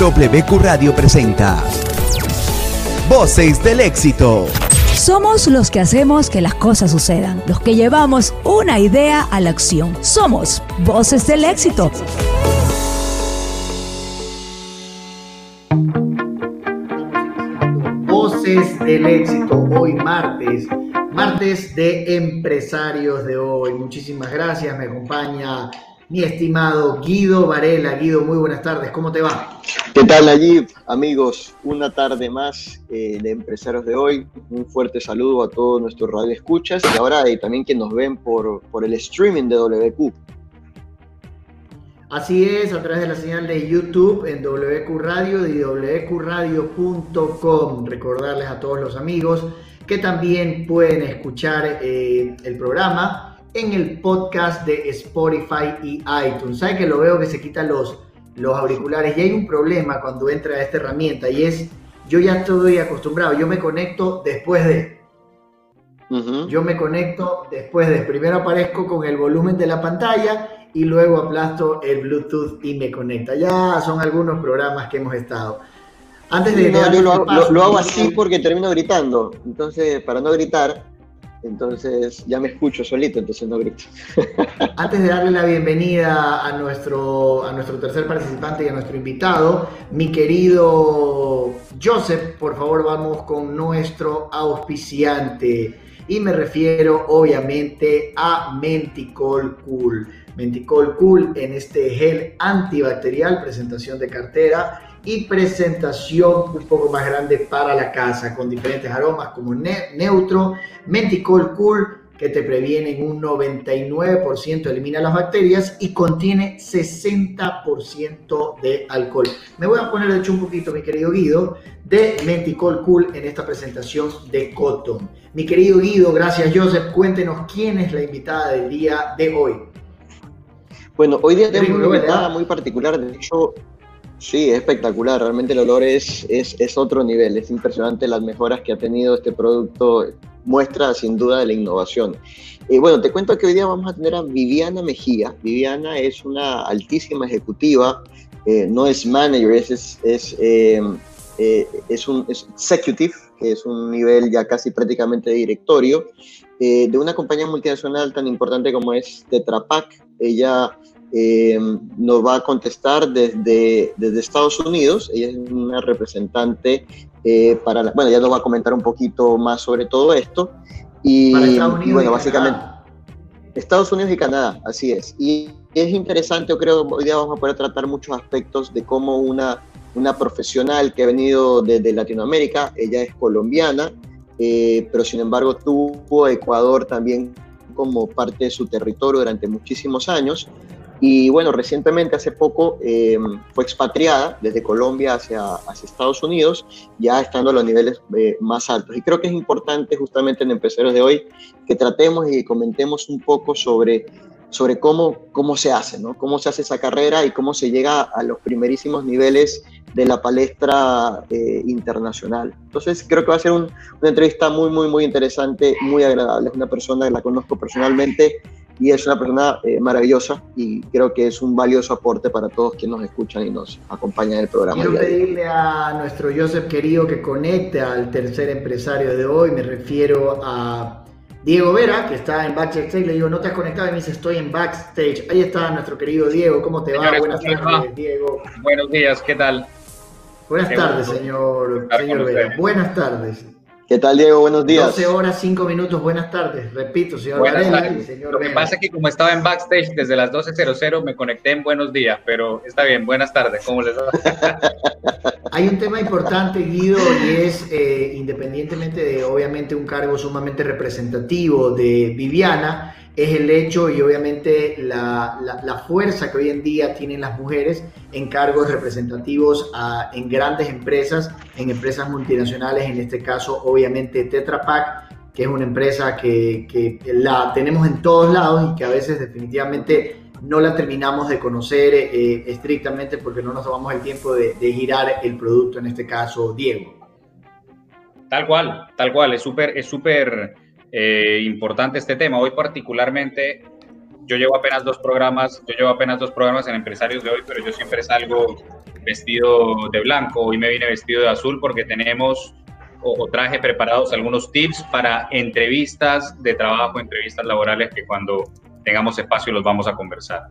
WQ Radio presenta Voces del éxito. Somos los que hacemos que las cosas sucedan, los que llevamos una idea a la acción. Somos Voces del éxito. Voces del éxito, hoy martes, martes de empresarios de hoy. Muchísimas gracias, me acompaña mi estimado Guido Varela. Guido, muy buenas tardes, ¿cómo te va? ¿Qué tal, allí, Amigos, una tarde más eh, de Empresarios de hoy. Un fuerte saludo a todos nuestros radioescuchas y ahora y también que nos ven por, por el streaming de WQ. Así es, a través de la señal de YouTube en WQ Radio y WQRadio.com. Recordarles a todos los amigos que también pueden escuchar eh, el programa en el podcast de Spotify y iTunes. ¿Sabe que lo veo que se quitan los, los auriculares? Y hay un problema cuando entra a esta herramienta y es, yo ya estoy acostumbrado, yo me conecto después de... Yo me conecto después de, primero aparezco con el volumen de la pantalla y luego aplasto el Bluetooth y me conecta. Ya son algunos programas que hemos estado. Antes de... No, yo lo, lo hago así porque termino gritando. Entonces, para no gritar, entonces ya me escucho solito, entonces no grito. Antes de darle la bienvenida a nuestro, a nuestro tercer participante y a nuestro invitado, mi querido Joseph, por favor vamos con nuestro auspiciante. Y me refiero obviamente a Menticol Cool. Menticol Cool en este gel antibacterial, presentación de cartera y presentación un poco más grande para la casa con diferentes aromas como neutro, menticol cool que te previene en un 99%, elimina las bacterias y contiene 60% de alcohol. Me voy a poner de hecho un poquito, mi querido Guido, de Menticol Cool en esta presentación de Cotton. Mi querido Guido, gracias Joseph, cuéntenos quién es la invitada del día de hoy. Bueno, hoy día tenemos una invitada muy particular, de hecho Sí, es espectacular. Realmente el olor es, es, otro nivel. Es impresionante las mejoras que ha tenido este producto. Muestra sin duda de la innovación. Y bueno, te cuento que hoy día vamos a tener a Viviana Mejía. Viviana es una altísima ejecutiva, eh, no es manager, es, es, em, eh, es un executive, que es un nivel ya casi prácticamente de directorio, eh, de una compañía multinacional tan importante como es Tetra Pak. Ella eh, nos va a contestar desde, desde Estados Unidos. Ella es una representante eh, para la, bueno, ya nos va a comentar un poquito más sobre todo esto. Y, bueno, básicamente Estados Unidos y Canadá, así es. Y es interesante, yo creo, hoy día vamos a poder tratar muchos aspectos de cómo una, una profesional que ha venido desde Latinoamérica, ella es colombiana, eh, pero sin embargo tuvo Ecuador también como parte de su territorio durante muchísimos años y bueno, recientemente, hace poco, eh, fue expatriada desde Colombia hacia, hacia, Estados Unidos, ya estando a los niveles eh, más altos. Y creo que es importante justamente en Empresarios de hoy que tratemos y comentemos un poco sobre, sobre cómo, cómo se hace, ¿no? Cómo se hace esa carrera y cómo se llega a los primerísimos niveles de la palestra eh, internacional. Entonces, creo que va a ser una entrevista muy, muy, muy interesante, muy agradable. Es una persona que la conozco personalmente y es una persona eh, maravillosa y creo que es un valioso aporte para todos quienes nos escuchan y nos acompañan en el programa. Quiero pedirle a nuestro Joseph querido que conecte al tercer empresario de hoy, me refiero a Diego Vera, que está en backstage, le digo, no te has conectado y me dice, estoy en backstage. Ahí está nuestro querido Diego, ¿cómo te va? Buenas tardes, Diego. Buenos días, ¿qué tal? Buenas tardes, señor, señor Vera. Buenas tardes. ¿Qué tal, Diego? Buenos días. 12 horas, 5 minutos, buenas tardes. Repito, señor Varela señor Lo que pasa es que como estaba en backstage desde las 12.00, me conecté en buenos días, pero está bien, buenas tardes, ¿cómo les va? Hay un tema importante, Guido, y es, eh, independientemente de, obviamente, un cargo sumamente representativo de Viviana, es el hecho y obviamente la, la, fuerza que hoy en día tienen las mujeres en cargos representativos en grandes empresas, en empresas multinacionales, en este caso obviamente Tetra Pak, que es una empresa que, que la tenemos en todos lados y que a veces definitivamente no la terminamos de conocer eh, estrictamente porque no nos tomamos el tiempo de, de girar el producto, en este caso Diego. Tal cual, tal cual, es súper, es súper eh, importante este tema. Hoy particularmente, yo llevo apenas dos programas, yo llevo apenas dos programas en Empresarios de hoy, pero yo siempre salgo vestido de blanco, hoy me vine vestido de azul porque tenemos o, traje preparados algunos tips para entrevistas de trabajo, entrevistas laborales que cuando tengamos espacio los vamos a conversar.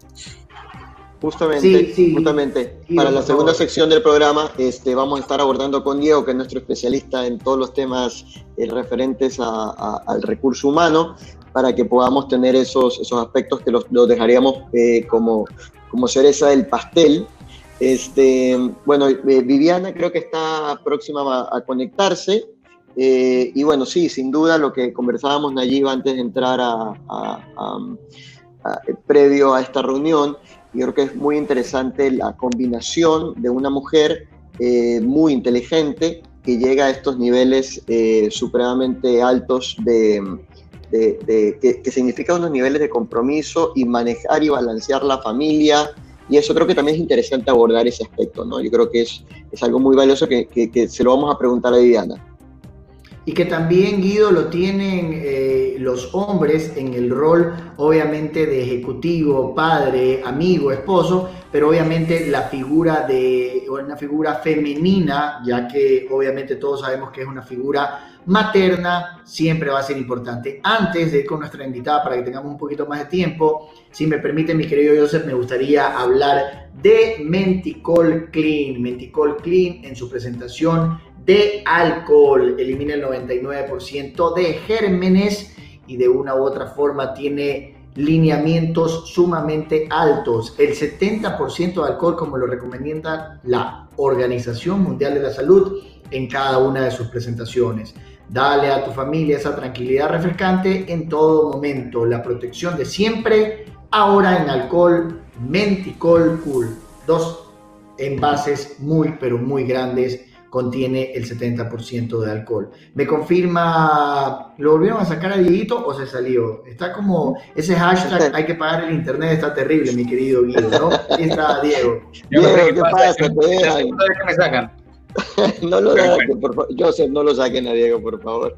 Justamente, justamente para la segunda sección del programa este, vamos a estar abordando con Diego, que es nuestro especialista en todos los temas eh, referentes al recurso humano, para que podamos tener esos, esos aspectos que los, dejaríamos eh, como, como cereza del pastel. Este, bueno, eh, Viviana creo que está próxima a, conectarse. y bueno, sí, sin duda lo que conversábamos allí antes de entrar a, previo a esta reunión yo creo que es muy interesante la combinación de una mujer eh, muy inteligente que llega a estos niveles eh, supremamente altos de, que, que, significa unos niveles de compromiso y manejar y balancear la familia. Y eso creo que también es interesante abordar ese aspecto, ¿no? Yo creo que es, es algo muy valioso que, que se lo vamos a preguntar a Viviana y que también Guido lo tienen eh, los hombres en el rol obviamente de ejecutivo, padre, amigo, esposo, pero obviamente la figura de una figura femenina, ya que obviamente todos sabemos que es una figura materna, siempre va a ser importante. Antes de ir con nuestra invitada para que tengamos un poquito más de tiempo, si me permite mi querido Joseph, me gustaría hablar de Menticol Clean. Menticol Clean en su presentación de alcohol, elimina el 99% de gérmenes y de una u otra forma tiene lineamientos sumamente altos. El 70% de alcohol, como lo recomienda la Organización Mundial de la Salud en cada una de sus presentaciones. Dale a tu familia esa tranquilidad refrescante en todo momento. La protección de siempre, ahora en alcohol Menticol Cool. Dos envases muy, pero muy grandes contiene el 70% de alcohol. ¿Me confirma, lo volvieron a sacar a Dieguito o se salió? Está como, ese hashtag, hay que pagar el internet, está terrible, mi querido Guido, ¿no? Ahí está Diego. Diego, ¿qué pasa? ¿Qué me sacan? no lo saquen, por favor. Joseph, no lo saquen a Diego, por favor.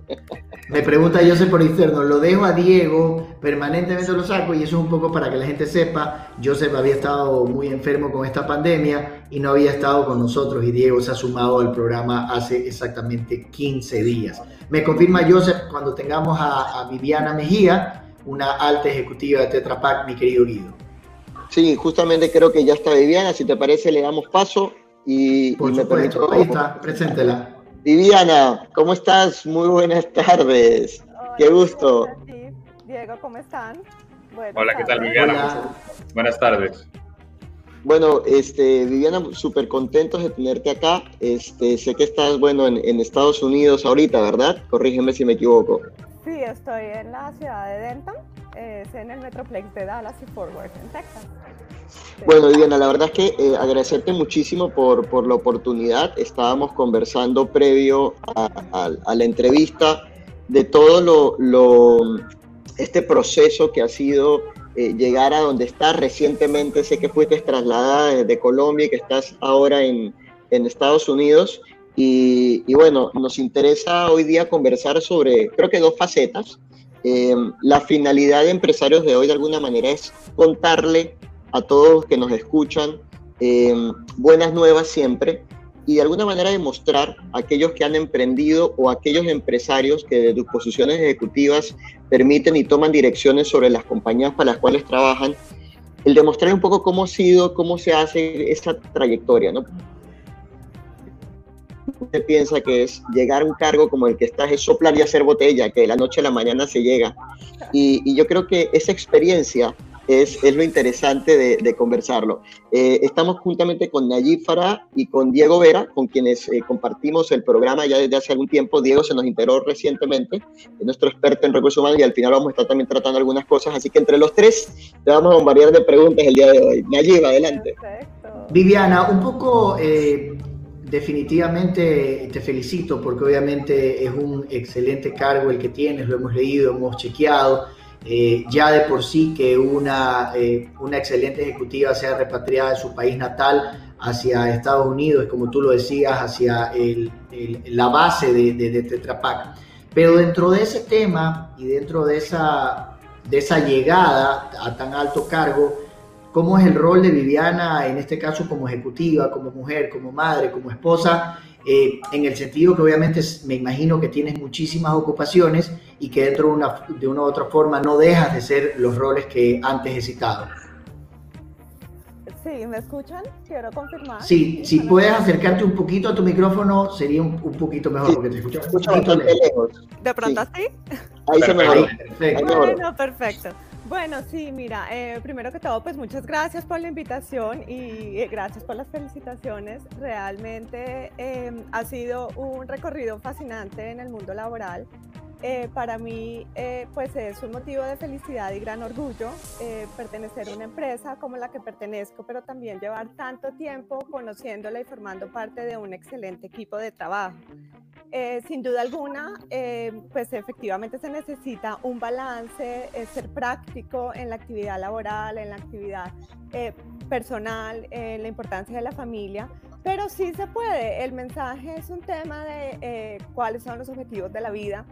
Me pregunta Joseph por interno, lo dejo a Diego, permanentemente lo saco y eso es un poco para que la gente sepa, Joseph había estado muy enfermo con esta pandemia y no había estado con nosotros y Diego se ha sumado al programa hace exactamente 15 días. Me confirma Joseph cuando tengamos a, a Viviana Mejía, una alta ejecutiva de Tetra Pak, mi querido Guido. Sí, justamente creo que ya está Viviana, si te parece le damos paso y, Por supuesto, ahí está, preséntela. Viviana, ¿cómo estás? Muy buenas tardes. Qué gusto. Diego, ¿cómo están? Hola, ¿qué tal, Viviana? Buenas tardes. Bueno, este, Viviana, súper contentos de tenerte acá. Este, sé que estás, bueno, en, en, Estados Unidos ahorita, ¿verdad? Corrígeme si me equivoco. Sí, estoy en la ciudad de Denton, es en el Metroplex de Dallas y Fort Worth, en Texas. Bueno, Viviana, la verdad es que eh, agradecerte muchísimo por, por, la oportunidad. Estábamos conversando previo a, la entrevista de todo lo, este proceso que ha sido eh, llegar a donde estás recientemente. Sé que fuiste trasladada desde Colombia y que estás ahora en, en Estados Unidos. Y, y, bueno, nos interesa hoy día conversar sobre, creo que dos facetas. Eh, la finalidad de empresarios de hoy de alguna manera es contarle a todos que nos escuchan eh, buenas nuevas siempre y de alguna manera demostrar a aquellos que han emprendido o aquellos empresarios que de sus posiciones ejecutivas permiten y toman direcciones sobre las compañías para las cuales trabajan, el demostrar un poco cómo ha sido, cómo se hace esa trayectoria, ¿no? Usted piensa que es llegar a un cargo como el que estás, es soplar y hacer botella, que de la noche a la mañana se llega. Y, y yo creo que esa experiencia es, es lo interesante de, de conversarlo. Eh, estamos juntamente con Nayib Farah y con Diego Vera, con quienes eh, compartimos el programa ya desde hace algún tiempo. Diego se nos integró recientemente, es nuestro experto en recursos humanos y al final vamos a estar también tratando algunas cosas. Así que entre los tres te vamos a bombardear de preguntas el día de hoy. Nayib, adelante. Viviana, un poco... Eh, definitivamente te felicito porque obviamente es un excelente cargo el que tienes, lo hemos leído, hemos chequeado eh, ya de por sí que una, eh, una excelente ejecutiva sea repatriada de su país natal hacia Estados Unidos, como tú lo decías, hacia la base de, de, Tetra Pak. Pero dentro de ese tema y dentro de esa, de esa llegada a tan alto cargo, cómo es el rol de Viviana, en este caso como ejecutiva, como mujer, como madre, como esposa, eh, en el sentido que obviamente me imagino que tienes muchísimas ocupaciones y que dentro de una, de una u otra forma no dejas de ser los roles que antes he citado. Sí, ¿me escuchan? Quiero confirmar. Sí, si puedes acercarte un poquito a tu micrófono sería un, poquito mejor porque te escuchas un poquito lejos. ¿De pronto sí. Ahí se me ve. Perfecto. Bueno, perfecto. Bueno, sí, mira, eh, primero que todo, pues muchas gracias por la invitación y eh, gracias por las felicitaciones. Realmente em, ha sido un recorrido fascinante en el mundo laboral. Eh, para mí, pues es un motivo de felicidad y gran orgullo pertenecer a una empresa como la que pertenezco, pero también llevar tanto tiempo conociéndola y formando parte de un excelente equipo de trabajo. Eh, sin duda alguna, eh, pues efectivamente se necesita un balance, eh, ser práctico en la actividad laboral, en la actividad personal, en la importancia de la familia, pero sí se puede. El mensaje es un tema de cuáles son los objetivos de la vida,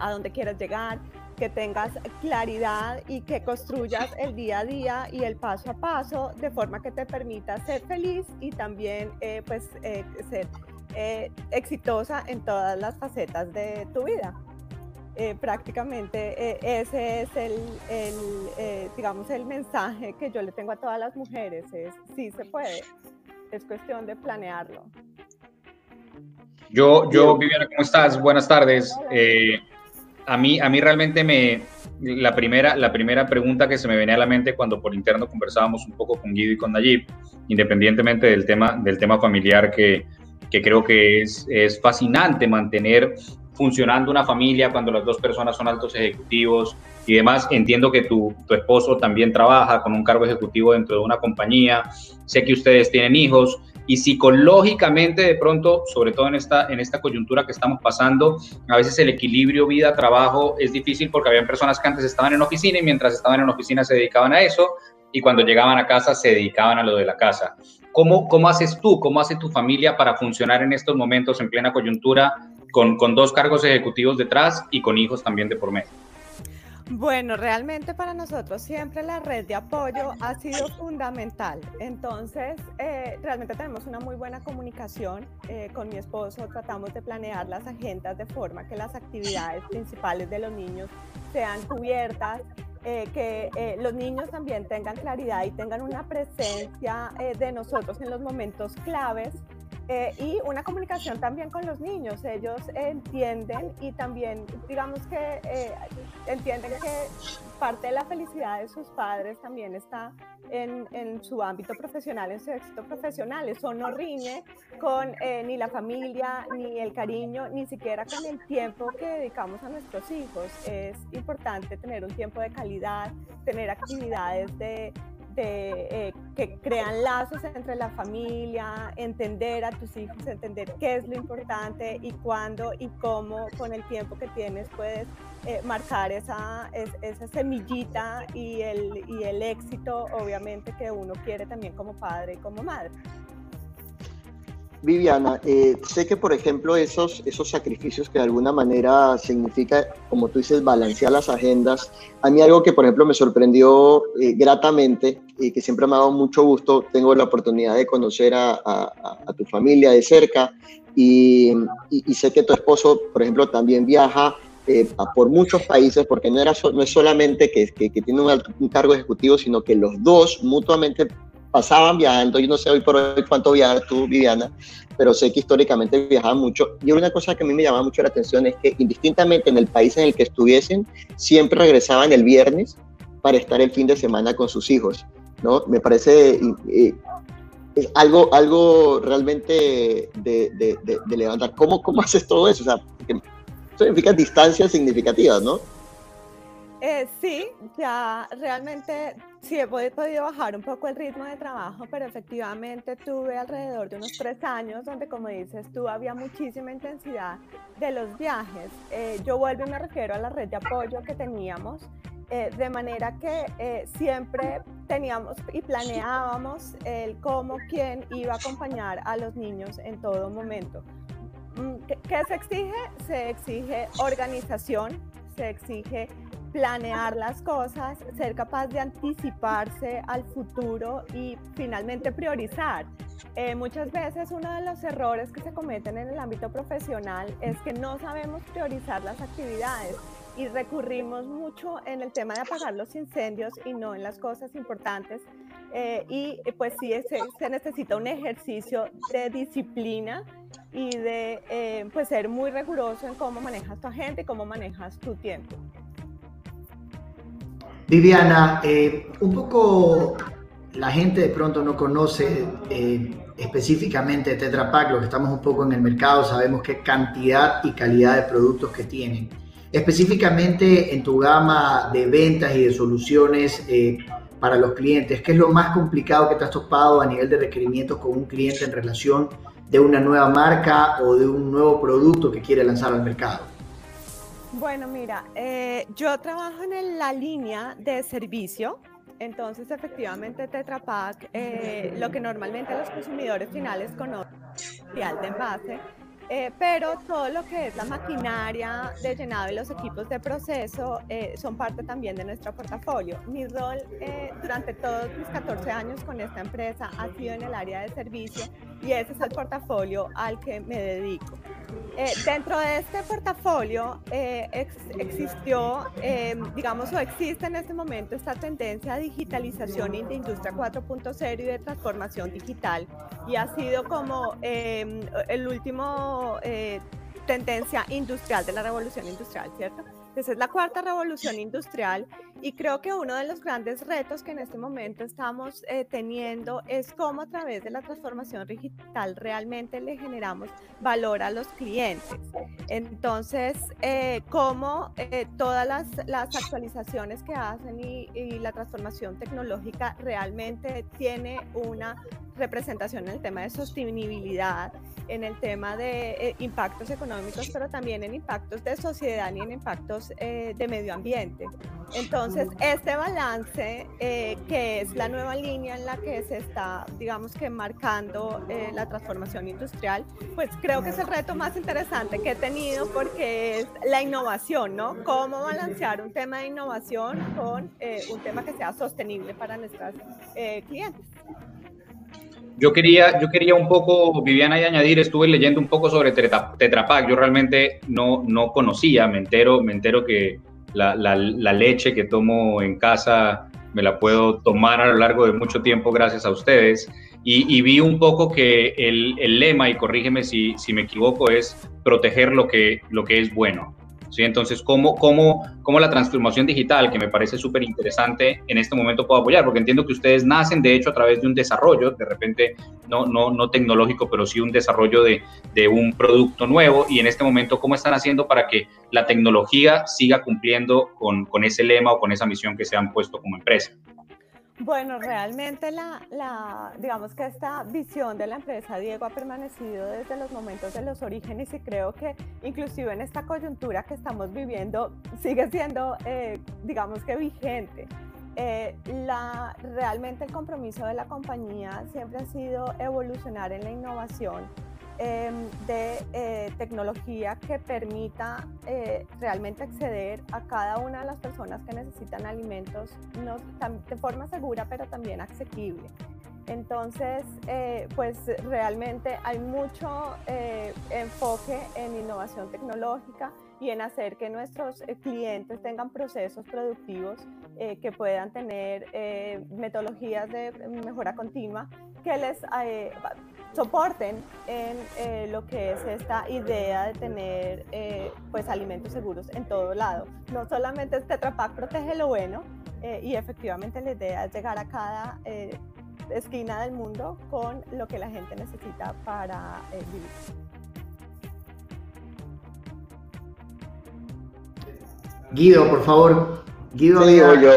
a dónde quieres llegar, que tengas claridad y que construyas el día a día y el paso a paso de forma que te permita ser feliz y también pues ser eh, exitosa en todas las facetas de tu vida. Eh, prácticamente eh, ese es el, digamos, el mensaje que yo le tengo a todas las mujeres, es sí se puede, es cuestión de planearlo. Yo, yo Viviana, ¿cómo estás? Buenas tardes. a, mí, a mí realmente me, la primera, la primera pregunta que se me venía a la mente cuando por interno conversábamos un poco con Guido y con Nayib, independientemente del tema, del tema familiar que, que creo que es, es fascinante mantener funcionando una familia cuando las dos personas son altos ejecutivos y demás. Entiendo que tu, tu, esposo también trabaja con un cargo ejecutivo dentro de una compañía. Sé que ustedes tienen hijos y psicológicamente de pronto, sobre todo en esta, en esta coyuntura que estamos pasando, a veces el equilibrio vida-trabajo es difícil porque había personas que antes estaban en oficina y mientras estaban en oficina se dedicaban a eso y cuando llegaban a casa se dedicaban a lo de la casa. ¿Cómo, ¿Cómo haces tú, cómo hace tu familia para funcionar en estos momentos en plena coyuntura con, con dos cargos ejecutivos detrás y con hijos también de por medio? Bueno, realmente para nosotros siempre la red de apoyo ha sido fundamental. Entonces, eh, realmente tenemos una muy buena comunicación eh, con mi esposo. Tratamos de planear las agendas de forma que las actividades principales de los niños sean cubiertas eh, que eh, los niños también tengan claridad y tengan una presencia eh, de nosotros en los momentos claves y una comunicación también con los niños. Ellos entienden y también, digamos que entienden que parte de la felicidad de sus padres también está en, en, su ámbito profesional, en su éxito profesional. Eso no riñe con ni la familia, ni el cariño, ni siquiera con el tiempo que dedicamos a nuestros hijos. Es importante tener un tiempo de calidad, tener actividades de eh, que crean lazos entre la familia, entender a tus hijos, entender qué es lo importante y cuándo y cómo con el tiempo que tienes puedes eh, marcar esa, semillita y el éxito, obviamente, que uno quiere también como padre y como madre. Viviana, eh, sé que por ejemplo esos, esos sacrificios que de alguna manera significa, como tú dices, balancear las agendas, a mí algo que por ejemplo me sorprendió eh, gratamente y que siempre me ha dado mucho gusto, tengo la oportunidad de conocer a, tu familia de cerca y, sé que tu esposo, por ejemplo, también viaja eh, por muchos países, porque no, era no es solamente que, que, tiene un, un, cargo ejecutivo, sino que los dos mutuamente pasaban viajando, yo no sé hoy por hoy cuánto viajas tú, Viviana, pero sé que históricamente viajaban mucho. Y una cosa que a mí me llamaba mucho la atención es que indistintamente en el país en el que estuviesen, siempre regresaban el viernes para estar el fin de semana con sus hijos, ¿no? Me parece es algo, algo realmente de, levantar. ¿Cómo, ¿Cómo haces todo eso? O sea, significa distancias significativas, ¿no? Eh, sí, ya realmente sí he podido bajar un poco el ritmo de trabajo, pero efectivamente tuve alrededor de unos tres años donde, como dices tú, había muchísima intensidad de los viajes. Eh, yo vuelvo y me refiero a la red de apoyo que teníamos, eh, de manera que siempre teníamos y planeábamos el cómo, quién iba a acompañar a los niños en todo momento. Mm, ¿Qué, qué se exige? Se exige organización, se exige planear las cosas, ser capaz de anticiparse al futuro y finalmente priorizar. Eh, muchas veces uno de los errores que se cometen en el ámbito profesional es que no sabemos priorizar las actividades y recurrimos mucho en el tema de apagar los incendios y no en las cosas importantes. Eh, y pues sí, se, necesita un ejercicio de disciplina y de eh, pues ser muy riguroso en cómo manejas tu agente y cómo manejas tu tiempo. Viviana, eh, un poco la gente de pronto no conoce específicamente Tetra Pak, lo que estamos un poco en el mercado, sabemos qué cantidad y calidad de productos que tienen específicamente en tu gama de ventas y de soluciones eh, para los clientes, ¿qué es lo más complicado que te has topado a nivel de requerimientos con un cliente en relación de una nueva marca o de un nuevo producto que quiere lanzar al mercado? Bueno, mira, eh, yo trabajo en la línea de servicio, entonces efectivamente Tetra Pak, eh, lo que normalmente los consumidores finales conocen, de envase, eh, pero todo lo que es la maquinaria de llenado y los equipos de proceso eh, son parte también de nuestro portafolio. Mi rol eh, durante todos mis 14 años con esta empresa ha sido en el área de servicio y ese es el portafolio al que me dedico. Eh, dentro de este portafolio eh, existió, eh, digamos, o existe en este momento esta tendencia de digitalización de industria 4.0 y de transformación digital. Y ha sido como el último tendencia industrial de la revolución industrial, ¿cierto? Esa es la cuarta revolución industrial y creo que uno de los grandes retos que en este momento estamos eh, teniendo es cómo a través de la transformación digital realmente le generamos valor a los clientes. Entonces, eh, cómo eh, todas las, las, actualizaciones que hacen y, y la transformación tecnológica realmente tiene una representación en el tema de sostenibilidad, en el tema de eh, impactos económicos, pero también en impactos de sociedad y en impactos eh, de medio ambiente. Entonces, este balance, eh, que es la nueva línea en la que se está, digamos que marcando la transformación industrial, pues creo que es el reto más interesante que he tenido porque es la innovación, ¿no? Cómo balancear un tema de innovación con un tema que sea sostenible para nuestros clientes. Yo quería, yo quería un poco, Viviana, y añadir, estuve leyendo un poco sobre Tetra Pak. Yo realmente no, no conocía, me entero, me entero que la, la, leche que tomo en casa me la puedo tomar a lo largo de mucho tiempo gracias a ustedes. Y, vi un poco que el, el, lema, y corrígeme si, si me equivoco, es proteger lo que, lo que es bueno. ¿Sí? Entonces, ¿cómo, cómo, cómo la transformación digital, que me parece súper interesante, en este momento puedo apoyar? Porque entiendo que ustedes nacen, de hecho, a través de un desarrollo, de repente no, no, no tecnológico, pero sí un desarrollo de, de un producto nuevo. Y en este momento, ¿cómo están haciendo para que la tecnología siga cumpliendo con, con ese lema o con esa misión que se han puesto como empresa? Bueno, realmente la, digamos que esta visión de la empresa Diego ha permanecido desde los momentos de los orígenes y creo que inclusive en esta coyuntura que estamos viviendo sigue siendo, eh, digamos que vigente. Eh, la, realmente el compromiso de la compañía siempre ha sido evolucionar en la innovación Em, de eh, tecnología que permita eh, realmente acceder a cada una de las personas que necesitan alimentos de forma segura, pero también asequible. Entonces, eh, pues realmente hay mucho enfoque en innovación tecnológica y en hacer que nuestros clientes tengan procesos productivos que puedan tener metodologías de mejora continua que les soporten en eh, lo que es esta idea de tener eh, pues alimentos seguros en todo lado. No solamente es Tetra protege lo bueno eh, y efectivamente la idea es llegar a cada esquina del mundo con lo que la gente necesita para vivir. Guido, por favor, Guido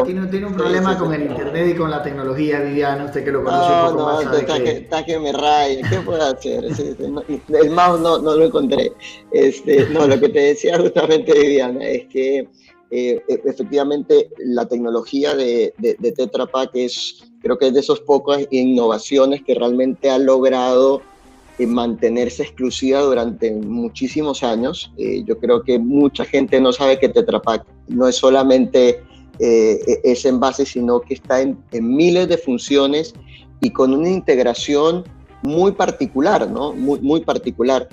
Tiene, un problema con el internet y con la tecnología, Viviana, usted que lo conoce no, un poco no, más. Está, que, está que me raya, ¿qué puedo hacer? el mouse no, no lo encontré. Este, no, lo que te decía justamente, Viviana, es que eh, e, efectivamente la tecnología de, de, de, Tetra Pak es, creo que es de esas pocas innovaciones que realmente ha logrado mantenerse exclusiva durante muchísimos años. yo creo que mucha gente no sabe que Tetra Pak no es solamente ese envase, sino que está en, miles de funciones y con una integración muy particular, ¿no? Muy particular.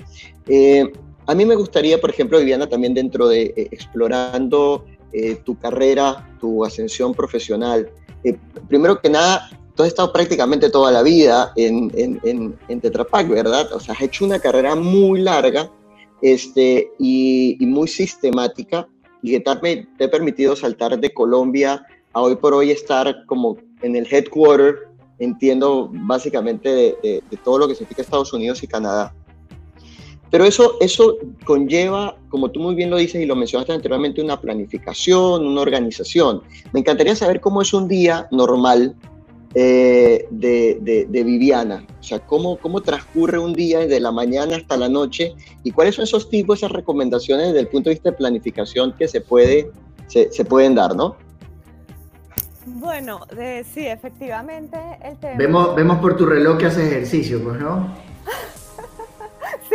a mí me gustaría, por ejemplo, Viviana, también dentro de explorando tu carrera, tu ascensión profesional, primero que nada, tú has estado prácticamente toda la vida en, en, en, Tetra Pak, ¿verdad? O sea, has hecho una carrera muy larga este, y, muy sistemática y que te, ha permitido saltar de Colombia a hoy por hoy estar como en el headquarter, entiendo básicamente de, de todo lo que significa Estados Unidos y Canadá. Pero eso, eso conlleva, como tú muy bien lo dices y lo mencionaste anteriormente, una planificación, una organización. Me encantaría saber cómo es un día normal eh, de, de, Viviana. O sea, cómo, cómo transcurre un día desde la mañana hasta la noche y cuáles son esos tipos, esas recomendaciones desde el punto de vista de planificación que se, puede, se, se pueden dar, ¿no? Bueno, sí, efectivamente el tema... Vemos, vemos por tu reloj que haces ejercicio, pues, ¿no?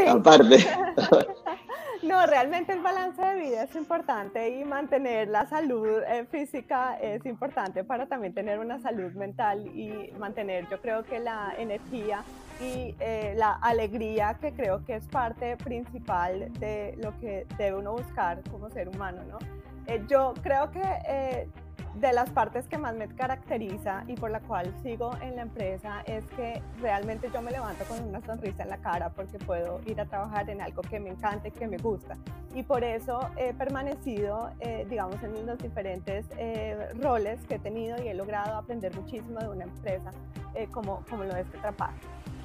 Aparte. No, realmente el balance de vida es importante y mantener la salud eh, física es importante para también tener una salud mental y mantener, yo creo que la energía y eh, la alegría que creo que es parte principal de lo que debe uno buscar como ser humano, ¿no? Eh, yo creo que de las partes que más me caracteriza y por la cual sigo en la empresa es que realmente yo me levanto con una sonrisa en la cara porque puedo ir a trabajar en algo que me encante, que me gusta. Y por eso he permanecido, eh, digamos, en los diferentes eh, roles que he tenido y he logrado aprender muchísimo de una empresa eh, como, como lo es Tetra Pak.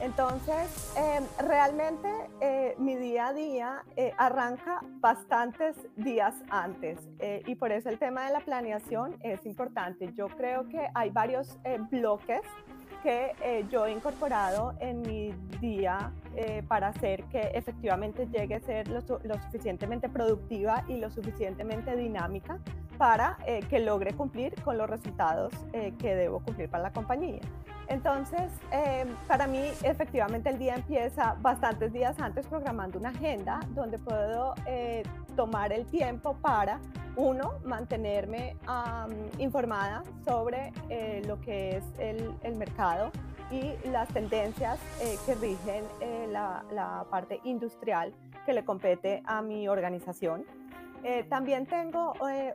Entonces, em, realmente eh, mi día a día eh, arranca bastantes días antes eh, y por eso el tema de la planeación es importante. Yo creo que hay varios bloques que yo he incorporado en mi día para hacer que efectivamente llegue a ser lo, suficientemente productiva y lo suficientemente dinámica para que logre cumplir con los resultados que debo cumplir para la compañía. Entonces, eh, para mí, efectivamente, el día empieza bastantes días antes programando una agenda donde puedo eh, tomar el tiempo para, uno, mantenerme informada sobre eh, lo que es el, mercado y las tendencias que rigen la parte industrial que le compete a mi organización. Eh, también tengo eh,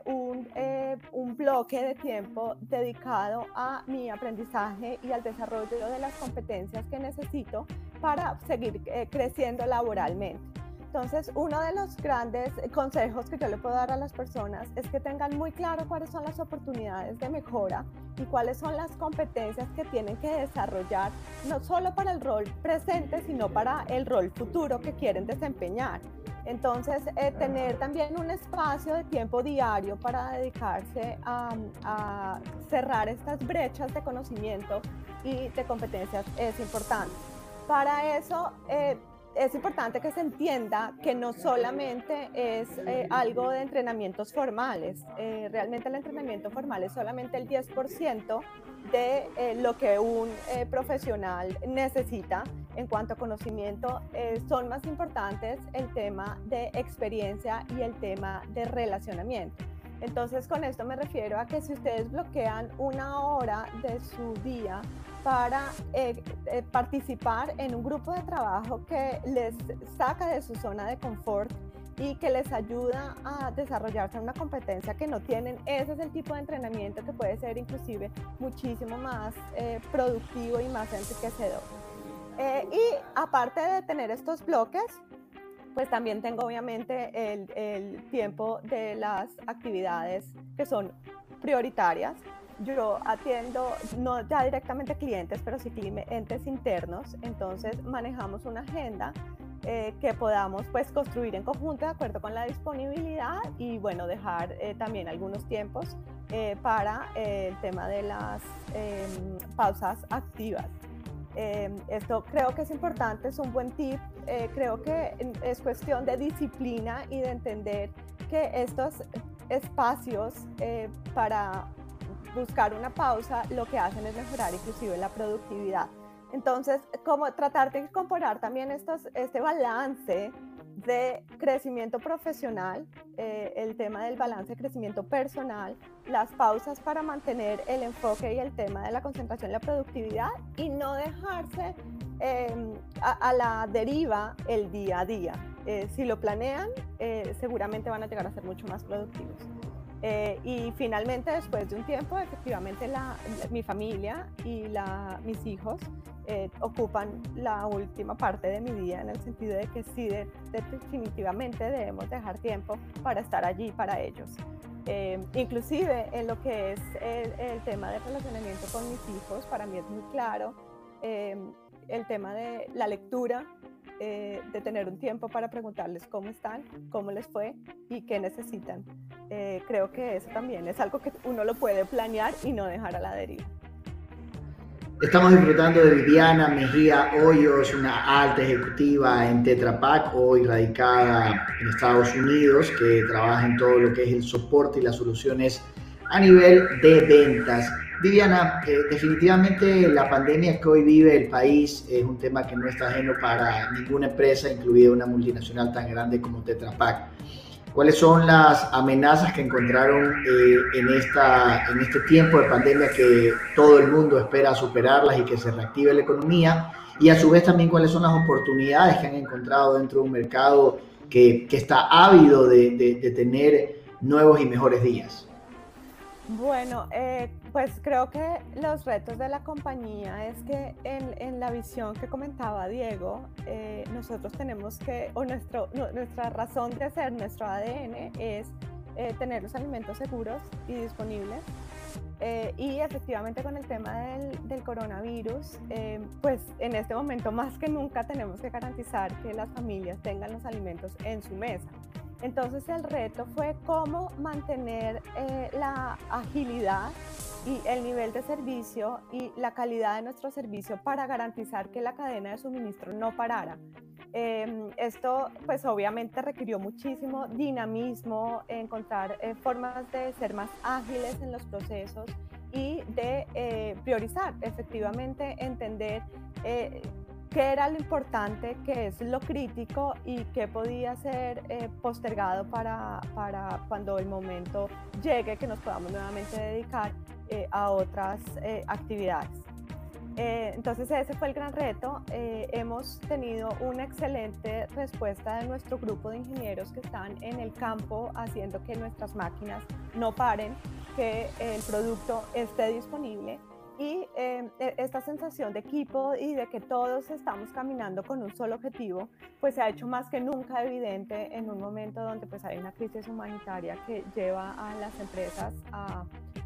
eh, un, bloque de tiempo dedicado a mi aprendizaje y al desarrollo de las competencias que necesito para seguir creciendo laboralmente. Entonces, uno de los grandes consejos que yo le puedo dar a las personas es que tengan muy claro cuáles son las oportunidades de mejora y cuáles son las competencias que tienen que desarrollar, no solo para el rol presente, sino para el rol futuro que quieren desempeñar. Entonces, eh, tener también un espacio de tiempo diario para dedicarse a, cerrar estas brechas de conocimiento y de competencias es importante. Para eso, eh, es importante que se entienda que no solamente es eh, algo de entrenamientos formales, eh, realmente el entrenamiento formal es solamente el 10% de eh, lo que un profesional necesita en cuanto a conocimiento. son más importantes el tema de experiencia y el tema de relacionamiento. Entonces con esto me refiero a que si ustedes bloquean una hora de su día para eh, eh, participar en un grupo de trabajo que les saca de su zona de confort y que les ayuda a desarrollarse una competencia que no tienen. Ese es el tipo de entrenamiento que puede ser inclusive muchísimo más eh, productivo y más enriquecedor. y aparte de tener estos bloques, pues también tengo obviamente el, el tiempo de las actividades que son prioritarias yo atiendo no ya directamente clientes, pero sí clientes internos, entonces manejamos una agenda eh, que podamos pues construir en conjunto de acuerdo con la disponibilidad y bueno, dejar eh, también algunos tiempos eh, para el tema de las em, pausas activas. Em, esto creo que es importante, es un buen tip, creo que es cuestión de disciplina y de entender que estos espacios para buscar una pausa lo que hacen es mejorar inclusive la productividad. Entonces, como tratar de incorporar también estos, este balance de crecimiento profesional, eh, el tema del balance de crecimiento personal, las pausas para mantener el enfoque y el tema de la concentración y la productividad y no dejarse em, a, la deriva el día a día. Eh, si lo planean, eh, seguramente van a llegar a ser mucho más productivos. Y finalmente, después de un tiempo, efectivamente mi familia y la, mis hijos eh, ocupan la última parte de mi día en el sentido de que sí, definitivamente debemos dejar tiempo para estar allí para ellos. Eh, inclusive en lo que es el, tema de relacionamiento con mis hijos, para mí es muy claro eh, el tema de la lectura, de tener un tiempo para preguntarles cómo están, cómo les fue y qué necesitan. creo que eso también es algo que uno lo puede planear y no dejar a la deriva. Estamos disfrutando de Viviana Mejía Hoyos, una alta ejecutiva en Tetra Pak, hoy radicada en Estados Unidos, que trabaja en todo lo que es el soporte y las soluciones a nivel de ventas. Viviana, eh, definitivamente la pandemia que hoy vive el país es un tema que no está ajeno para ninguna empresa, incluida una multinacional tan grande como Tetra Pak. ¿Cuáles son las amenazas que encontraron eh, en, esta, en este tiempo de pandemia que todo el mundo espera superarlas y que se reactive la economía? Y a su vez también cuáles son las oportunidades que han encontrado dentro de un mercado que, que está ávido de, de, de tener nuevos y mejores días. Bueno, eh, pues creo que los retos de la compañía es que en, la visión que comentaba Diego, eh, nosotros tenemos que, o nuestro, nuestra razón de ser, nuestro ADN es eh, tener los alimentos seguros y disponibles. y efectivamente con el tema del, del coronavirus, pues en este momento más que nunca tenemos que garantizar que las familias tengan los alimentos en su mesa. Entonces el reto fue cómo mantener eh, la agilidad y el nivel de servicio y la calidad de nuestro servicio para garantizar que la cadena de suministro no parara. Em, esto pues obviamente requirió muchísimo dinamismo, encontrar eh, formas de ser más ágiles en los procesos y de eh, priorizar, efectivamente entender qué era lo importante, qué es lo crítico y qué podía ser eh, postergado para, para, cuando el momento llegue que nos podamos nuevamente dedicar eh, a otras eh, actividades. entonces ese fue el gran reto. hemos tenido una excelente respuesta de nuestro grupo de ingenieros que están en el campo haciendo que nuestras máquinas no paren, que el producto esté disponible y em, e, esta sensación de equipo y de que todos estamos caminando con un solo objetivo, pues se ha hecho más que nunca evidente en un momento donde pues hay una crisis humanitaria que lleva a las empresas a,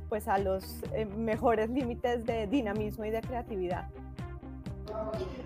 pues a los eh, mejores límites de dinamismo y de creatividad.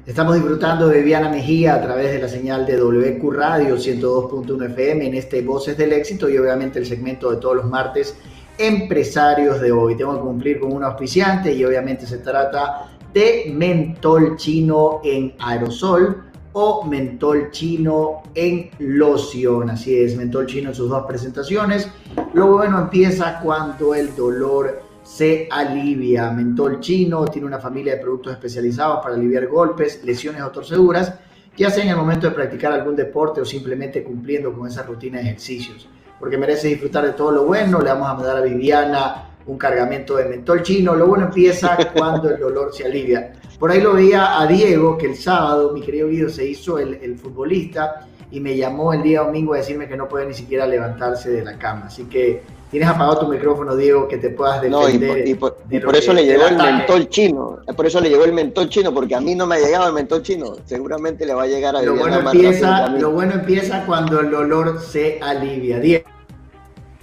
Estamos disfrutando de Viviana Mejía a través de la señal de WQ Radio 102.1 FM en este Voces del Éxito y obviamente el segmento de todos los martes empresarios de hoy. Tengo que cumplir con un auspiciante y obviamente se trata de mentol chino en aerosol o mentol chino en loción. Así es, mentol chino en sus dos presentaciones. Lo bueno empieza cuando el dolor se alivia. Mentol chino tiene una familia de productos especializados para aliviar golpes, lesiones o torceduras, ya sea en el momento de practicar algún deporte o simplemente cumpliendo con esa rutina de ejercicios porque merece disfrutar de todo lo bueno. Le vamos a mandar a Viviana un cargamento de mentol chino. Lo bueno empieza cuando el dolor se alivia. Por ahí lo veía a Diego, que el sábado, mi querido Guido, se hizo el, el futbolista y me llamó el día domingo a decirme que no puede ni siquiera levantarse de la cama. Así que tienes apagado tu micrófono, Diego, que te puedas defender. No, y por, eso le llegó el mentol chino. Por eso le llegó el mentol chino, porque a mí no me ha llegado el mentol chino. Seguramente le va a llegar a lo bueno empieza Lo bueno empieza cuando el dolor se alivia. Diego.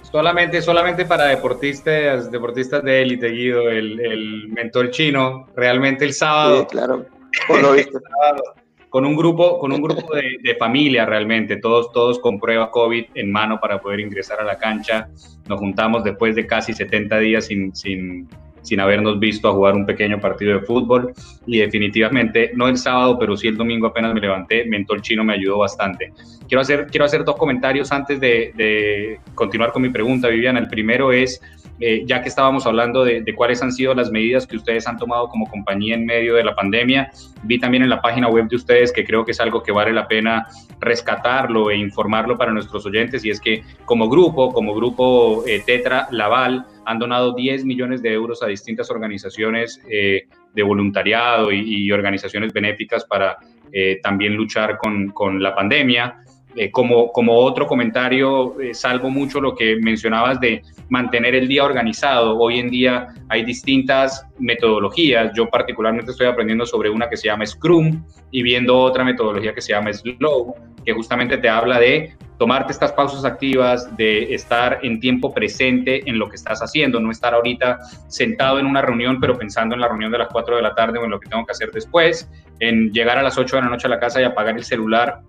Solamente, solamente para deportistas, deportistas de élite, Guido, el, el mentol chino, realmente el sábado. Sí, claro, por lo visto. con un grupo, con un grupo de, de, familia realmente, todos, todos con prueba COVID en mano para poder ingresar a la cancha. Nos juntamos después de casi 70 días sin, sin, sin habernos visto a jugar un pequeño partido de fútbol y definitivamente, no el sábado, pero sí el domingo apenas me levanté, Mentol Chino me ayudó bastante. Quiero hacer, quiero hacer dos comentarios antes de, de continuar con mi pregunta, Viviana. El primero es eh, ya que estábamos hablando de, cuáles han sido las medidas que ustedes han tomado como compañía en medio de la pandemia, vi también en la página web de ustedes que creo que es algo que vale la pena rescatarlo e informarlo para nuestros oyentes, y es que como grupo, como grupo eh, Tetra Laval, han donado 10 millones de euros a distintas organizaciones eh, de voluntariado y, organizaciones benéficas para también luchar con, con la pandemia. Eh, como, como otro comentario, eh, salvo mucho lo que mencionabas de mantener el día organizado. Hoy en día hay distintas metodologías. Yo particularmente estoy aprendiendo sobre una que se llama Scrum y viendo otra metodología que se llama Slow, que justamente te habla de tomarte estas pausas activas, de estar en tiempo presente en lo que estás haciendo, no estar ahorita sentado en una reunión, pero pensando en la reunión de las 4 de la tarde o en lo que tengo que hacer después, en llegar a las 8 de la noche a la casa y apagar el celular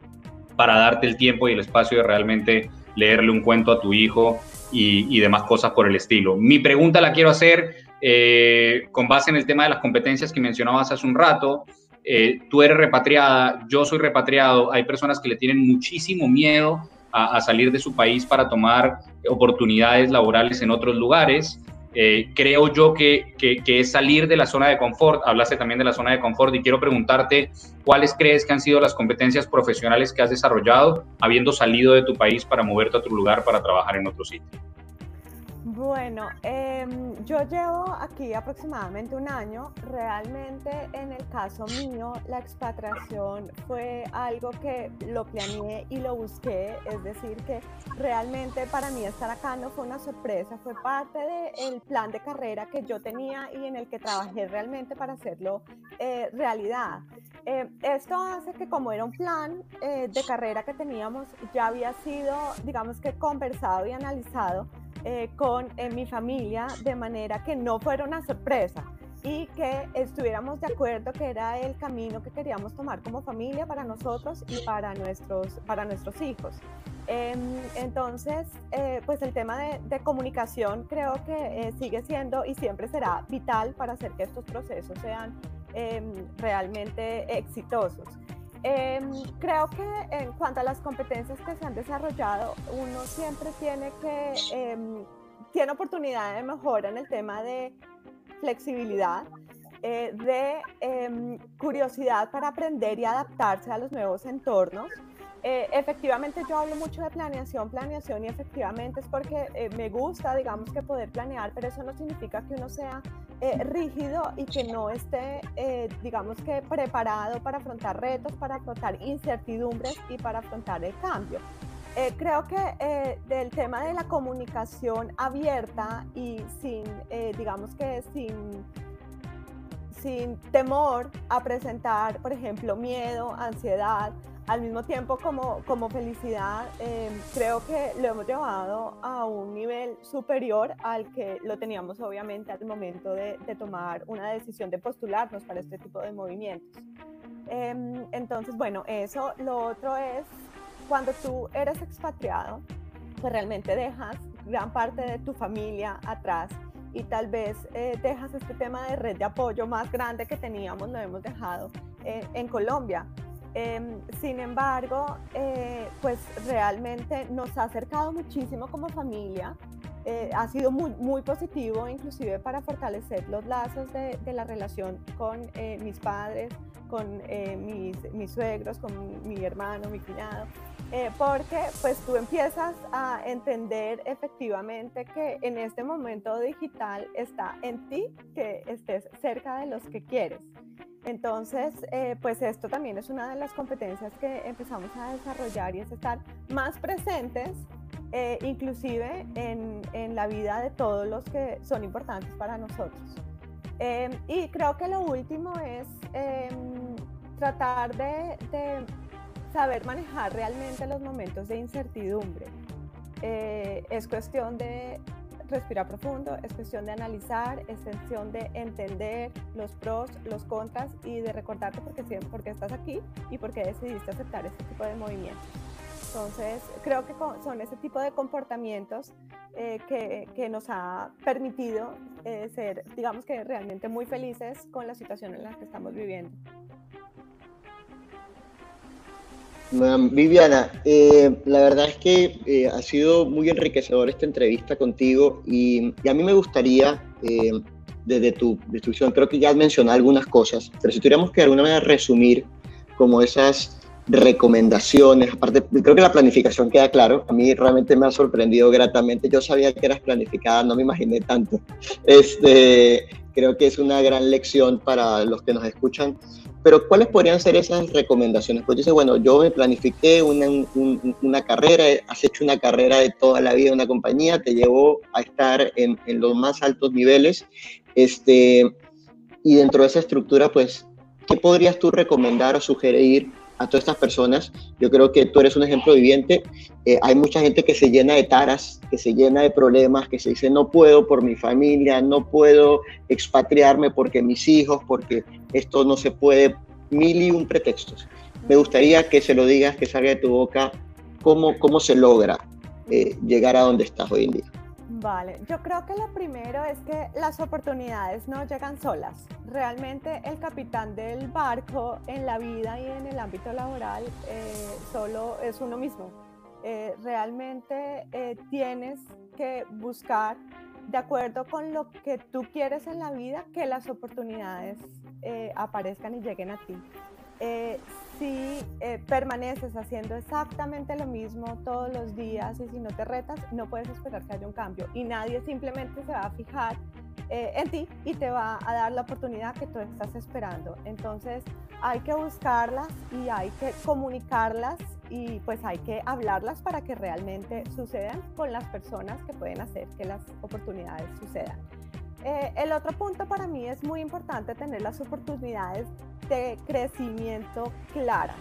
para darte el tiempo y el espacio de realmente leerle un cuento a tu hijo y, demás cosas por el estilo. Mi pregunta la quiero hacer eh, con base en el tema de las competencias que mencionabas hace un rato. Eh, tú eres repatriada, yo soy repatriado, hay personas que le tienen muchísimo miedo a salir de su país para tomar oportunidades laborales en otros lugares. Eh, creo yo que, es salir de la zona de confort. Hablaste también de la zona de confort y quiero preguntarte cuáles crees que han sido las competencias profesionales que has desarrollado habiendo salido de tu país para moverte a otro lugar para trabajar en otro sitio. Bueno, em, yo llevo aquí aproximadamente un año. Realmente en el caso mío, la expatriación fue algo que lo planeé y lo busqué. Es decir, que realmente para mí estar acá no fue una sorpresa, fue parte del plan de carrera que yo tenía y en el que trabajé realmente para hacerlo eh, realidad. Eh, esto hace que como era un plan eh, de carrera que teníamos, ya había sido, digamos que conversado y analizado eh, con eh, mi familia de manera que no fuera una sorpresa y que estuviéramos de acuerdo que era el camino que queríamos tomar como familia para nosotros y para nuestros, para nuestros hijos. Em, entonces, eh, pues el tema de, comunicación creo que sigue siendo y siempre será vital para hacer que estos procesos sean em, realmente exitosos. Em, creo que en cuanto a las competencias que se han desarrollado, uno siempre tiene que, eh, tiene oportunidad de mejora en el tema de flexibilidad, eh, de em, curiosidad para aprender y adaptarse a los nuevos entornos. Eh, efectivamente yo hablo mucho de planeación, planeación y efectivamente es porque eh, me gusta, digamos que poder planear, pero eso no significa que uno sea eh, rígido y que no esté, digamos que preparado para afrontar retos, para afrontar incertidumbres y para afrontar el cambio. creo que del tema de la comunicación abierta y sin, digamos que sin sin temor a presentar, por ejemplo, miedo, ansiedad, al mismo tiempo como, como felicidad, eh, creo que lo hemos llevado a un nivel superior al que lo teníamos obviamente al momento de, tomar una decisión de postularnos para este tipo de movimientos. Em, entonces, bueno, eso, lo otro es cuando tú eres expatriado, pues realmente dejas gran parte de tu familia atrás y tal vez eh, dejas este tema de red de apoyo más grande que teníamos, lo hemos dejado eh, en Colombia. Em, sin embargo, eh, pues realmente nos ha acercado muchísimo como familia. Eh, ha sido muy, muy positivo, inclusive para fortalecer los lazos de, la relación con eh, mis padres, con mis, mis, suegros, con mi hermano, mi cuñado, porque pues tú empiezas a entender efectivamente que en este momento digital está en ti que estés cerca de los que quieres. Entonces, eh, pues esto también es una de las competencias que empezamos a desarrollar y es estar más presentes, eh, inclusive en, en, la vida de todos los que son importantes para nosotros. Em, y creo que lo último es em, tratar de, de, saber manejar realmente los momentos de incertidumbre. Eh, es cuestión de respirar profundo, es cuestión de analizar, es cuestión de entender los pros, los contras y de recordarte por qué, estás aquí y por qué decidiste aceptar este tipo de movimientos. Entonces, creo que son ese tipo de comportamientos eh, que, que, nos ha permitido eh, ser, digamos que realmente muy felices con la situación en la que estamos viviendo. Viviana, eh, la verdad es que eh, ha sido muy enriquecedor esta entrevista contigo y, a mí me gustaría, eh, desde tu distribución, creo que ya has mencionado algunas cosas, pero si tuviéramos que de alguna manera resumir como esas recomendaciones, aparte, creo que la planificación queda claro, a mí realmente me ha sorprendido gratamente, yo sabía que eras planificada, no me imaginé tanto, este, creo que es una gran lección para los que nos escuchan, pero ¿cuáles podrían ser esas recomendaciones? Pues dice, bueno, yo me planifiqué una, una, carrera, has hecho una carrera de toda la vida en una compañía, te llevó a estar en, en los más altos niveles, este, y dentro de esa estructura, pues, ¿qué podrías tú recomendar o sugerir a todas estas personas. Yo creo que tú eres un ejemplo viviente. Eh, hay mucha gente que se llena de taras, que se llena de problemas, que se dice no puedo por mi familia, no puedo expatriarme porque mis hijos, porque esto no se puede, mil y un pretextos. Me gustaría que se lo digas, que salga de tu boca, cómo, cómo se logra eh, llegar a donde estás hoy en día. Vale, yo creo que lo primero es que las oportunidades no llegan solas. Realmente el capitán del barco en la vida y en el ámbito laboral eh, solo es uno mismo. Eh, realmente eh, tienes que buscar, de acuerdo con lo que tú quieres en la vida, que las oportunidades aparezcan y lleguen a ti si eh, permaneces haciendo exactamente lo mismo todos los días y si no te retas, no puedes esperar que haya un cambio. Y nadie simplemente se va a fijar eh, en ti y te va a dar la oportunidad que tú estás esperando. Entonces hay que buscarlas y hay que comunicarlas y pues hay que hablarlas para que realmente sucedan con las personas que pueden hacer que las oportunidades sucedan. Eh, el otro punto para mí es muy importante tener las oportunidades de crecimiento claras.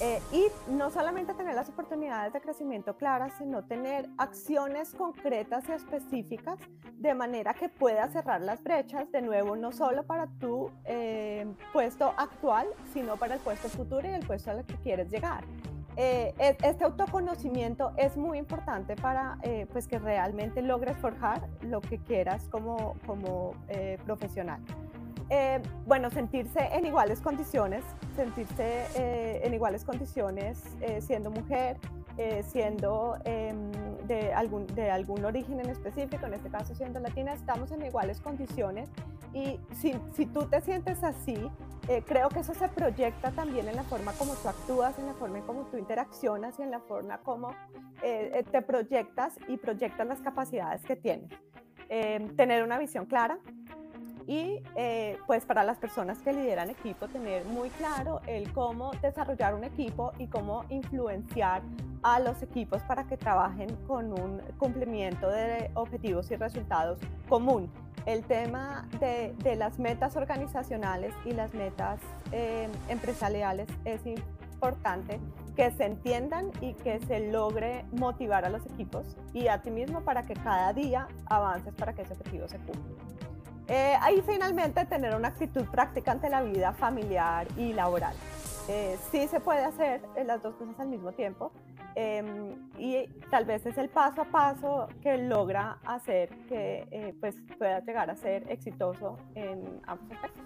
Eh, y no solamente tener las oportunidades de crecimiento claras, sino tener acciones concretas y específicas de manera que pueda cerrar las brechas, de nuevo, no solo para tu eh, puesto actual, sino para el puesto futuro y el puesto al que quieres llegar. Eh, este autoconocimiento es muy importante para pues que realmente logres forjar lo que quieras como, como profesional. Eh, bueno, sentirse en iguales condiciones, sentirse eh, en iguales condiciones eh, siendo mujer, siendo em, de, algún, de algún origen en específico, en este caso siendo latina, estamos en iguales condiciones y si, si tú te sientes así, creo que eso se proyecta también en la forma como tú actúas, en la forma como tú interaccionas y en la forma como te proyectas y proyectas las capacidades que tienes. Em, tener una visión clara, y eh, pues para las personas que lideran equipo tener muy claro el cómo desarrollar un equipo y cómo influenciar a los equipos para que trabajen con un cumplimiento de objetivos y resultados común. El tema de, las metas organizacionales y las metas eh, empresariales es importante que se entiendan y que se logre motivar a los equipos y a ti mismo para que cada día avances para que ese objetivo se cumpla. Eh, ahí finalmente tener una actitud práctica ante la vida familiar y laboral. Eh, sí se puede hacer las dos cosas al mismo tiempo em, y tal vez es el paso a paso que logra hacer que eh, pues pueda llegar a ser exitoso en ambos aspectos.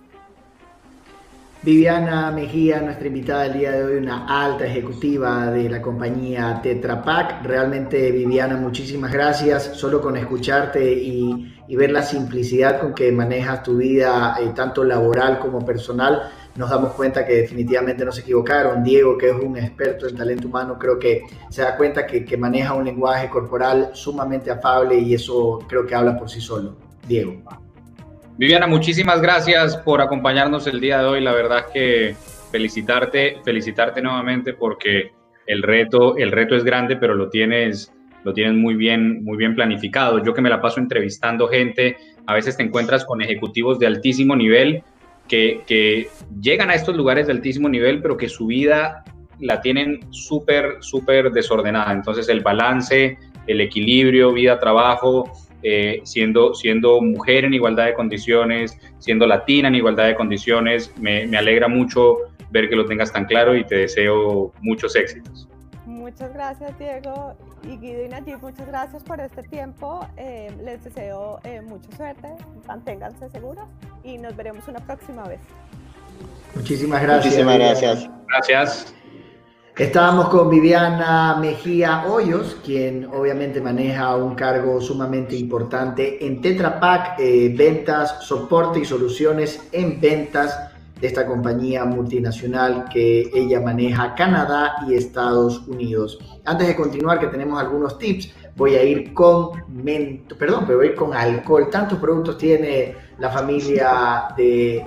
Viviana Mejía, nuestra invitada del día de hoy, una alta ejecutiva de la compañía Tetra Pak. Realmente, Viviana, muchísimas gracias. Solo con escucharte y, ver la simplicidad con que manejas tu vida, eh, tanto laboral como personal, nos damos cuenta que definitivamente no se equivocaron. Diego, que es un experto en talento humano, creo que se da cuenta que, que maneja un lenguaje corporal sumamente afable y eso creo que habla por sí solo. Diego. Viviana, muchísimas gracias por acompañarnos el día de hoy. La verdad que felicitarte, felicitarte nuevamente porque el reto, el reto es grande, pero lo tienes, lo tienes muy bien, muy bien planificado. Yo que me la paso entrevistando gente, a veces te encuentras con ejecutivos de altísimo nivel que, llegan a estos lugares de altísimo nivel, pero que su vida la tienen súper, súper desordenada. Entonces el balance, el equilibrio, vida, trabajo, eh, siendo, siendo mujer en igualdad de condiciones, siendo latina en igualdad de condiciones. Me, me alegra mucho ver que lo tengas tan claro y te deseo muchos éxitos. Muchas gracias Diego y Guido y Nayib, muchas gracias por este tiempo. Eh, les deseo eh, mucha suerte, manténganse seguros y nos veremos una próxima vez. Muchísimas gracias. Muchísimas gracias. Gracias. Estábamos con Viviana Mejía Hoyos, quien obviamente maneja un cargo sumamente importante en Tetra Pak, eh, ventas, soporte y soluciones en ventas de esta compañía multinacional que ella maneja Canadá y Estados Unidos. Antes de continuar, que tenemos algunos tips, voy a ir con perdón, pero voy a ir con alcohol. Tantos productos tiene la familia de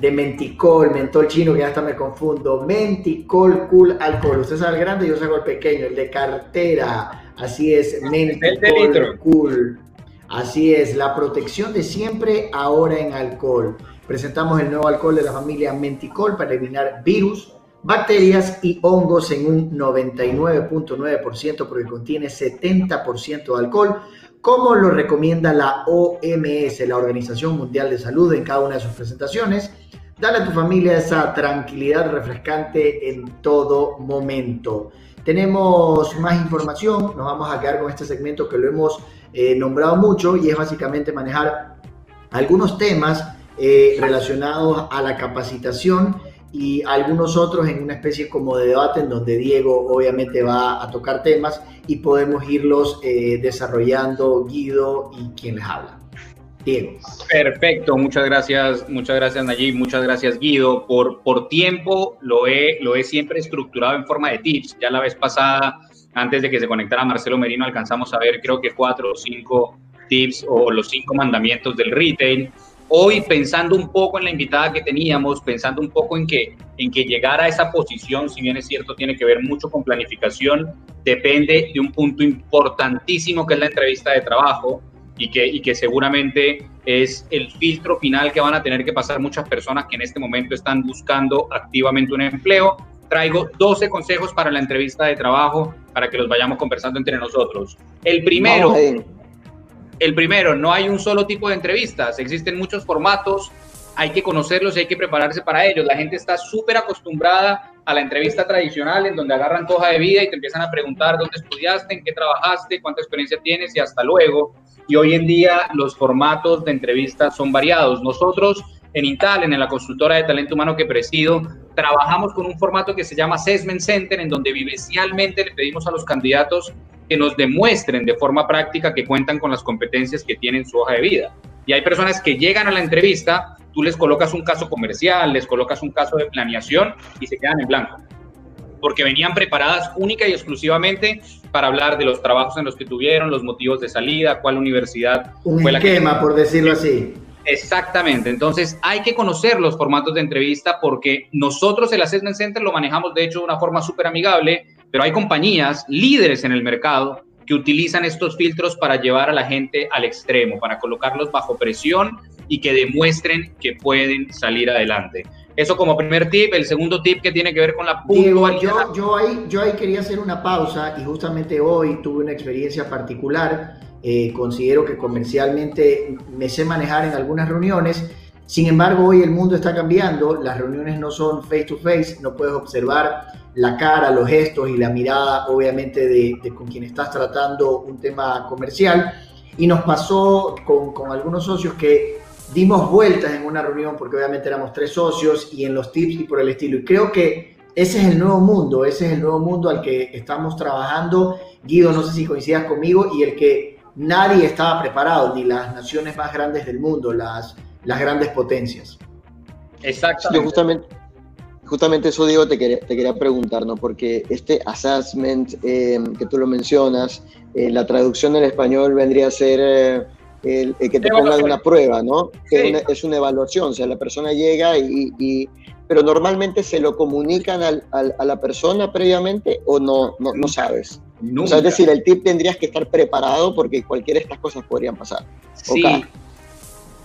de menticol, mentol chino, que hasta me confundo. Menticol Cool Alcohol. Usted sabe el grande, yo saco el pequeño, el de cartera. Así es, Menticol Cool. Así es, la protección de siempre ahora en alcohol. Presentamos el nuevo alcohol de la familia Menticol para eliminar virus, bacterias y hongos en un 99.9% porque contiene 70% de alcohol, como lo recomienda la OMS, la Organización Mundial de Salud, en cada una de sus presentaciones. Dale a tu familia esa tranquilidad refrescante en todo momento. Tenemos más información, nos vamos a quedar con este segmento que lo hemos eh, nombrado mucho y es básicamente manejar algunos temas eh, relacionados a la capacitación y algunos otros en una especie como de debate en donde Diego obviamente va a tocar temas y podemos irlos eh, desarrollando Guido y quien les habla. Perfecto, muchas gracias, muchas gracias Nayib, muchas gracias Guido. Por, por tiempo lo he, lo he siempre estructurado en forma de tips. Ya la vez pasada, antes de que se conectara Marcelo Merino, alcanzamos a ver creo que cuatro o cinco tips o los cinco mandamientos del retail. Hoy pensando un poco en la invitada que teníamos, pensando un poco en que, en que llegar a esa posición, si bien es cierto, tiene que ver mucho con planificación, depende de un punto importantísimo que es la entrevista de trabajo y que, y que seguramente es el filtro final que van a tener que pasar muchas personas que en este momento están buscando activamente un empleo. Traigo 12 consejos para la entrevista de trabajo para que los vayamos conversando entre nosotros. El primero, el primero, no hay un solo tipo de entrevistas, existen muchos formatos, hay que conocerlos y hay que prepararse para ellos. La gente está súper acostumbrada a la entrevista tradicional en donde agarran hoja de vida y te empiezan a preguntar dónde estudiaste, en qué trabajaste, cuánta experiencia tienes y hasta luego y hoy en día los formatos de entrevistas son variados. Nosotros en Intal, en la consultora de talento humano que presido, trabajamos con un formato que se llama Assessment Center, en donde vivencialmente le pedimos a los candidatos que nos demuestren de forma práctica que cuentan con las competencias que tienen su hoja de vida. Y hay personas que llegan a la entrevista, tú les colocas un caso comercial, les colocas un caso de planeación y se quedan en blanco porque venían preparadas única y exclusivamente para hablar de los trabajos en los que tuvieron, los motivos de salida, cuál universidad Un fue esquema, la por decirlo así. Exactamente, entonces hay que conocer los formatos de entrevista porque nosotros el Assessment Center lo manejamos de hecho de una forma súper amigable, pero hay compañías líderes en el mercado que utilizan estos filtros para llevar a la gente al extremo, para colocarlos bajo presión y que demuestren que pueden salir adelante. Eso como primer tip. El segundo tip que tiene que ver con la puntualidad. yo, yo, ahí, yo ahí quería hacer una pausa y justamente hoy tuve una experiencia particular. Eh, considero que comercialmente me sé manejar en algunas reuniones. Sin embargo, hoy el mundo está cambiando. Las reuniones no son face to face. No puedes observar la cara, los gestos y la mirada, obviamente, de, de con quien estás tratando un tema comercial. Y nos pasó con, con algunos socios que dimos vueltas en una reunión porque obviamente éramos tres socios y en los tips y por el estilo. Y creo que ese es el nuevo mundo, ese es el nuevo mundo al que estamos trabajando. Guido, no sé si coincidas conmigo, y el que nadie estaba preparado, ni las naciones más grandes del mundo, las, las grandes potencias. Exactamente. justamente, justamente eso, Diego, te quería, te quería preguntar, ¿no? Porque este assessment eh, que tú lo mencionas, eh, la traducción en español vendría a ser... Eh, el, que te pongan una prueba, ¿no? Es, una, evaluación, o sea, la persona llega y, pero normalmente se lo comunican al, a la persona previamente o no, no, no sabes. O sea, es decir, el tip tendrías que estar preparado porque cualquiera de estas cosas podrían pasar. Sí.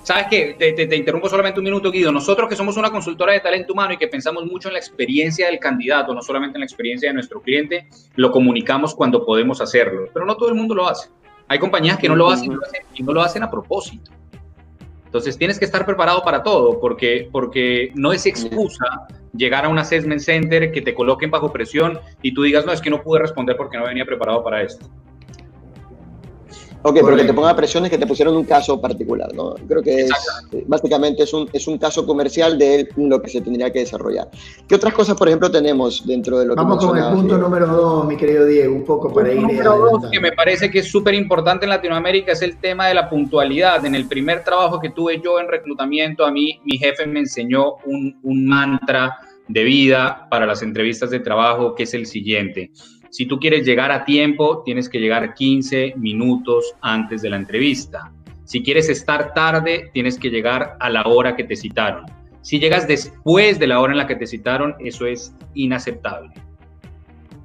¿Sabes qué? Te, te, interrumpo solamente un minuto, Guido. Nosotros que somos una consultora de talento humano y que pensamos mucho en la experiencia del candidato, no solamente en la experiencia de nuestro cliente, lo comunicamos cuando podemos hacerlo, pero no todo el mundo lo hace. Hay compañías que no lo hacen y no lo hacen a propósito. Entonces tienes que estar preparado para todo, porque, porque no es excusa llegar a un assessment center que te coloquen bajo presión y tú digas, no, es que no pude responder porque no venía preparado para esto. Ok, pero que te ponga presiones que te pusieron un caso particular, ¿no? Creo que es, básicamente es un, es un caso comercial de lo que se tendría que desarrollar. ¿Qué otras cosas, por ejemplo, tenemos dentro de lo Vamos que Vamos con el punto número dos, mi querido Diego, un poco para ir. Número dos, que me parece que es súper importante en Latinoamérica, es el tema de la puntualidad. En el primer trabajo que tuve yo en reclutamiento, a mí mi jefe me enseñó un, un mantra de vida para las entrevistas de trabajo, que es el siguiente si tú quieres llegar a tiempo, tienes que llegar 15 minutos antes de la entrevista. Si quieres estar tarde, tienes que llegar a la hora que te citaron. Si llegas después de la hora en la que te citaron, eso es inaceptable.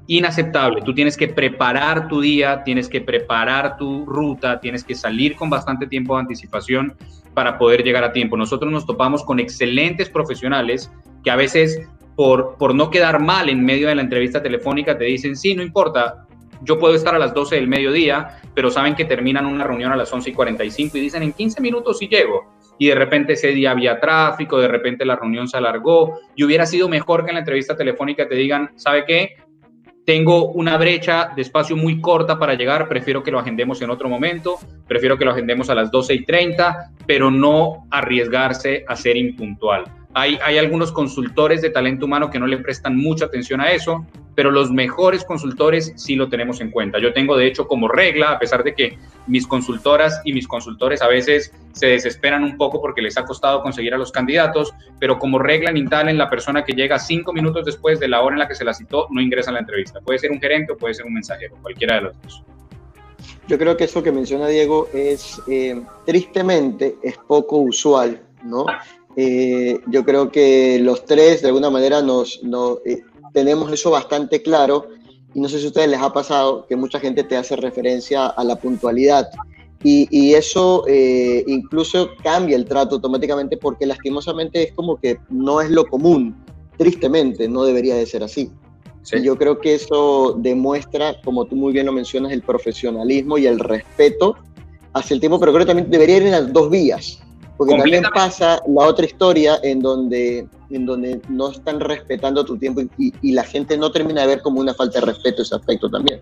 Inaceptable. Tú tienes que preparar tu día, tienes que preparar tu ruta, tienes que salir con bastante tiempo de anticipación para poder llegar a tiempo. Nosotros nos topamos con excelentes profesionales que a veces por, no quedar mal en medio de la entrevista telefónica, te dicen, sí, no importa, yo puedo estar a las 12 del mediodía, pero saben que terminan una reunión a las 11 y 45 y dicen, en 15 minutos sí llego. Y de repente ese día había tráfico, de repente la reunión se alargó y hubiera sido mejor que en la entrevista telefónica te digan, ¿sabe qué? Tengo una brecha de espacio muy corta para llegar, prefiero que lo agendemos en otro momento, prefiero que lo agendemos a las 12 y 30, pero no arriesgarse a ser impuntual. Hay, algunos consultores de talento humano que no le prestan mucha atención a eso, pero los mejores consultores sí lo tenemos en cuenta. Yo tengo de hecho como regla, a pesar de que mis consultoras y mis consultores a veces se desesperan un poco porque les ha costado conseguir a los candidatos, pero como regla en en la persona que llega cinco minutos después de la hora en la que se la citó no ingresa a la entrevista. Puede ser un gerente o puede ser un mensajero, cualquiera de los dos. Yo creo que eso que menciona Diego es, eh, tristemente, es poco usual, ¿no? Eh, yo creo que los tres, de alguna manera, nos, eh, tenemos eso bastante claro. Y no sé si a ustedes les ha pasado que mucha gente te hace referencia a la puntualidad. Y, eso eh, incluso cambia el trato automáticamente porque lastimosamente es como que no es lo común. Tristemente, no debería de ser así. Y yo creo que eso demuestra, como tú muy bien lo mencionas, el profesionalismo y el respeto hacia el tiempo, pero creo que también debería ir en las dos vías. Porque también pasa la otra historia en donde, en donde no están respetando tu tiempo y, y, la gente no termina de ver como una falta de respeto ese aspecto también.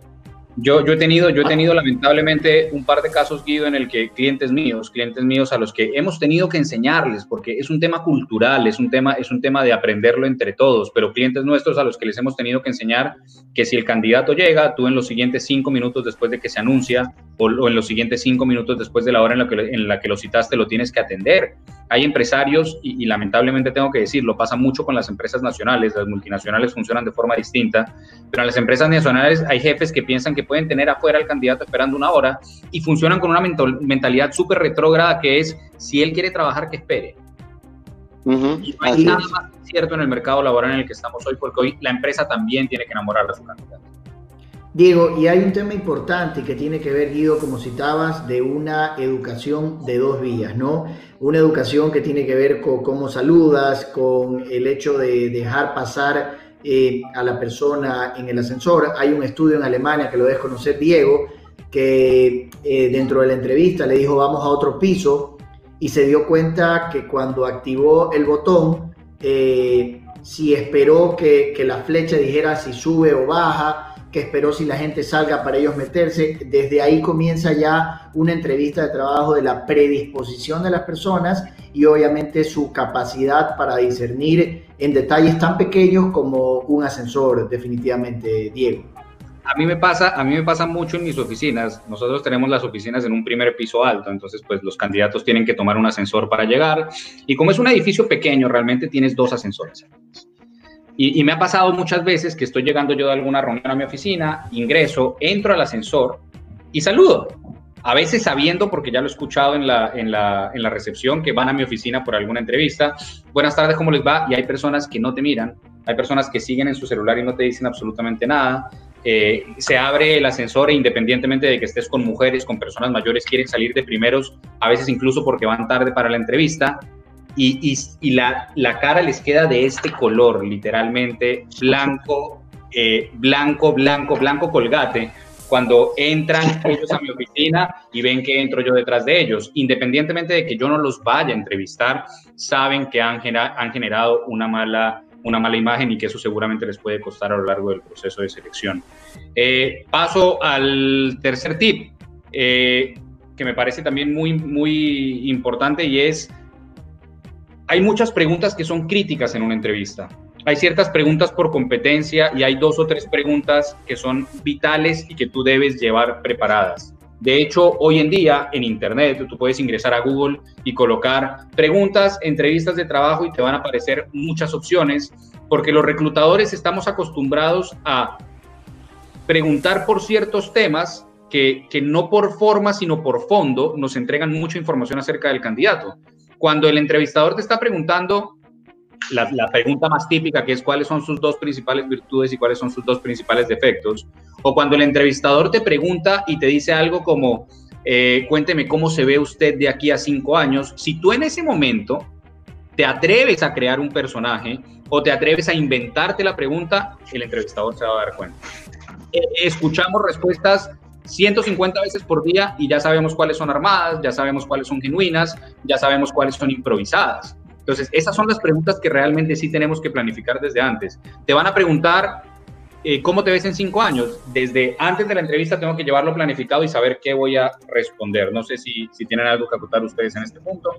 Yo, yo, he tenido, yo he tenido lamentablemente un par de casos, Guido, en el que clientes míos, clientes míos a los que hemos tenido que enseñarles, porque es un tema cultural, es un tema, es un tema de aprenderlo entre todos, pero clientes nuestros a los que les hemos tenido que enseñar que si el candidato llega, tú en los siguientes cinco minutos después de que se anuncia o, en los siguientes cinco minutos después de la hora en la que, en la que lo citaste, lo tienes que atender. Hay empresarios, y, y lamentablemente tengo que decirlo, pasa mucho con las empresas nacionales, las multinacionales funcionan de forma distinta, pero en las empresas nacionales hay jefes que piensan que pueden tener afuera al candidato esperando una hora y funcionan con una mentalidad súper retrógrada que es, si él quiere trabajar, que espere. y no hay nada más cierto en el mercado laboral en el que estamos hoy, porque hoy la empresa también tiene que enamorar a su candidato. Diego, y hay un tema importante que tiene que ver, Guido, como citabas, de una educación de dos vías, ¿no? Una educación que tiene que ver con cómo saludas, con el hecho de dejar pasar eh, a la persona en el ascensor. Hay un estudio en Alemania que lo dejo conocer Diego, que eh, dentro de la entrevista le dijo vamos a otro piso y se dio cuenta que cuando activó el botón, eh, si esperó que la flecha dijera si sube o baja, que esperó si la gente salga para ellos meterse. Desde ahí comienza ya una entrevista de trabajo de la predisposición de las personas y obviamente su capacidad para discernir en detalles tan pequeños como un ascensor, definitivamente, Diego. A mí me pasa, a mí me pasa mucho en mis oficinas. Nosotros tenemos las oficinas en un primer piso alto, entonces pues los candidatos tienen que tomar un ascensor para llegar y como es un edificio pequeño, realmente tienes dos ascensores. Y, me ha pasado muchas veces que estoy llegando yo de alguna reunión a mi oficina, ingreso, entro al ascensor y saludo. A veces sabiendo, porque ya lo he escuchado en la, en la, en la recepción, que van a mi oficina por alguna entrevista. Buenas tardes, ¿cómo les va? Y hay personas que no te miran, hay personas que siguen en su celular y no te dicen absolutamente nada. Eh, se abre el ascensor e independientemente de que estés con mujeres, con personas mayores, quieren salir de primeros, a veces incluso porque van tarde para la entrevista y, y, la, la, cara les queda de este color, literalmente blanco, eh, blanco, blanco, blanco colgate, cuando entran ellos a mi oficina y ven que entro yo detrás de ellos. Independientemente de que yo no los vaya a entrevistar, saben que han, han generado una mala, una mala imagen y que eso seguramente les puede costar a lo largo del proceso de selección. Eh, paso al tercer tip. Eh, que me parece también muy, muy importante y es, hay muchas preguntas que son críticas en una entrevista. Hay ciertas preguntas por competencia y hay dos o tres preguntas que son vitales y que tú debes llevar preparadas. De hecho, hoy en día en Internet tú puedes ingresar a Google y colocar preguntas, entrevistas de trabajo y te van a aparecer muchas opciones porque los reclutadores estamos acostumbrados a preguntar por ciertos temas que, que no por forma, sino por fondo nos entregan mucha información acerca del candidato. Cuando el entrevistador te está preguntando la, la, pregunta más típica, que es cuáles son sus dos principales virtudes y cuáles son sus dos principales defectos, o cuando el entrevistador te pregunta y te dice algo como, eh, cuénteme cómo se ve usted de aquí a cinco años, si tú en ese momento te atreves a crear un personaje o te atreves a inventarte la pregunta, el entrevistador se va a dar cuenta. Eh, escuchamos respuestas 150 veces por día y ya sabemos cuáles son armadas, ya sabemos cuáles son genuinas, ya sabemos cuáles son improvisadas. Entonces, esas son las preguntas que realmente sí tenemos que planificar desde antes. Te van a preguntar eh, cómo te ves en cinco años. Desde antes de la entrevista tengo que llevarlo planificado y saber qué voy a responder. No sé si, si tienen algo que aportar ustedes en este punto.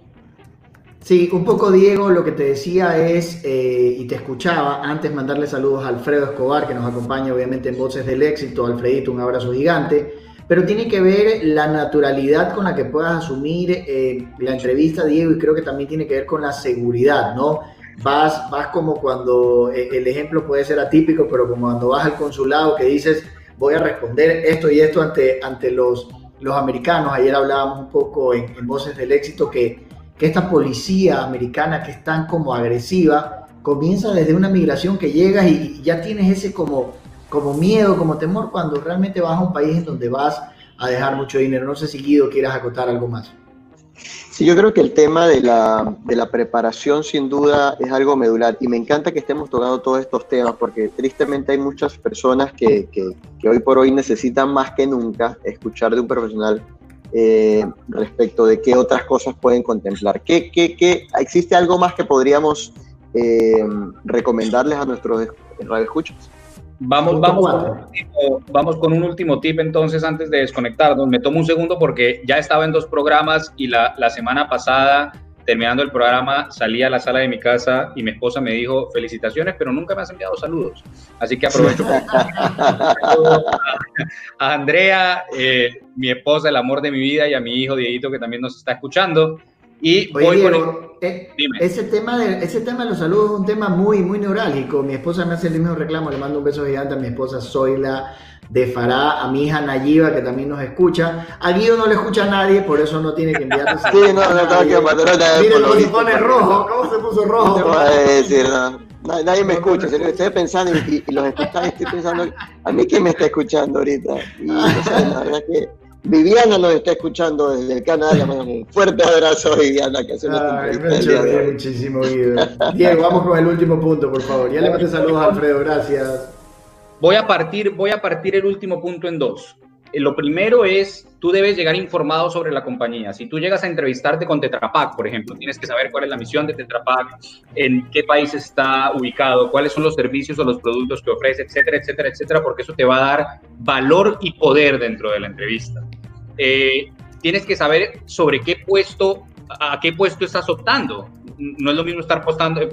Sí, un poco Diego, lo que te decía es, eh, y te escuchaba, antes mandarle saludos a Alfredo Escobar, que nos acompaña obviamente en Voces del Éxito. Alfredito, un abrazo gigante pero tiene que ver la naturalidad con la que puedas asumir eh, la entrevista, Diego, y creo que también tiene que ver con la seguridad, ¿no? Vas, vas como cuando, eh, el ejemplo puede ser atípico, pero como cuando vas al consulado que dices, voy a responder esto y esto ante, ante los, los americanos. Ayer hablábamos un poco en, Voces del Éxito que, que esta policía americana que es tan como agresiva, comienza desde una migración que llegas y ya tienes ese como como miedo, como temor, cuando realmente vas a un país en donde vas a dejar mucho dinero. No sé si Guido quieras acotar algo más. Sí, yo creo que el tema de la, de la preparación sin duda es algo medular y me encanta que estemos tocando todos estos temas porque tristemente hay muchas personas que, que, que hoy por hoy necesitan más que nunca escuchar de un profesional eh, respecto de qué otras cosas pueden contemplar. ¿Qué, qué, qué existe algo más que podríamos eh, recomendarles a nuestros radioescuchas? Vamos, vamos, vamos con un último tip entonces antes de desconectarnos. Me tomo un segundo porque ya estaba en dos programas y la, la semana pasada, terminando el programa, salí a la sala de mi casa y mi esposa me dijo felicitaciones, pero nunca me has enviado saludos. Así que aprovecho a, Andrea, eh, mi esposa, el amor de mi vida, y a mi hijo Dieguito que también nos está escuchando. Y voy eh, ese, tema de, ese tema de los saludos es un tema muy, muy neurálgico. Mi esposa me hace el mismo reclamo, le mando un beso gigante a mi esposa Zoila de Fará, a mi hija Nayiba, que también nos escucha. A Guido no le escucha a nadie, por eso no tiene que enviarte Sí, no, no, tengo que Miren cómo se pone rojo, cómo se puso rojo. No a decir, no. Nadie me escucha, estoy pensando y, los escuchan, estoy pensando, a mí quién me está escuchando ahorita. Y, la verdad que Viviana nos está escuchando desde el canal. Un fuerte abrazo, Viviana, que hace muchísimo, Diego, vamos con el último punto, por favor. Ya le mandé saludos a Alfredo, gracias. Voy a partir, voy a partir el último punto en dos. Eh, lo primero es, tú debes llegar informado sobre la compañía. Si tú llegas a entrevistarte con Tetra Pak, por ejemplo, tienes que saber cuál es la misión de Tetra Pak, en qué país está ubicado, cuáles son los servicios o los productos que ofrece, etcétera, etcétera, etcétera, porque eso te va a dar valor y poder dentro de la entrevista. Eh, tienes que saber sobre qué puesto, a qué puesto estás optando. No es lo mismo estar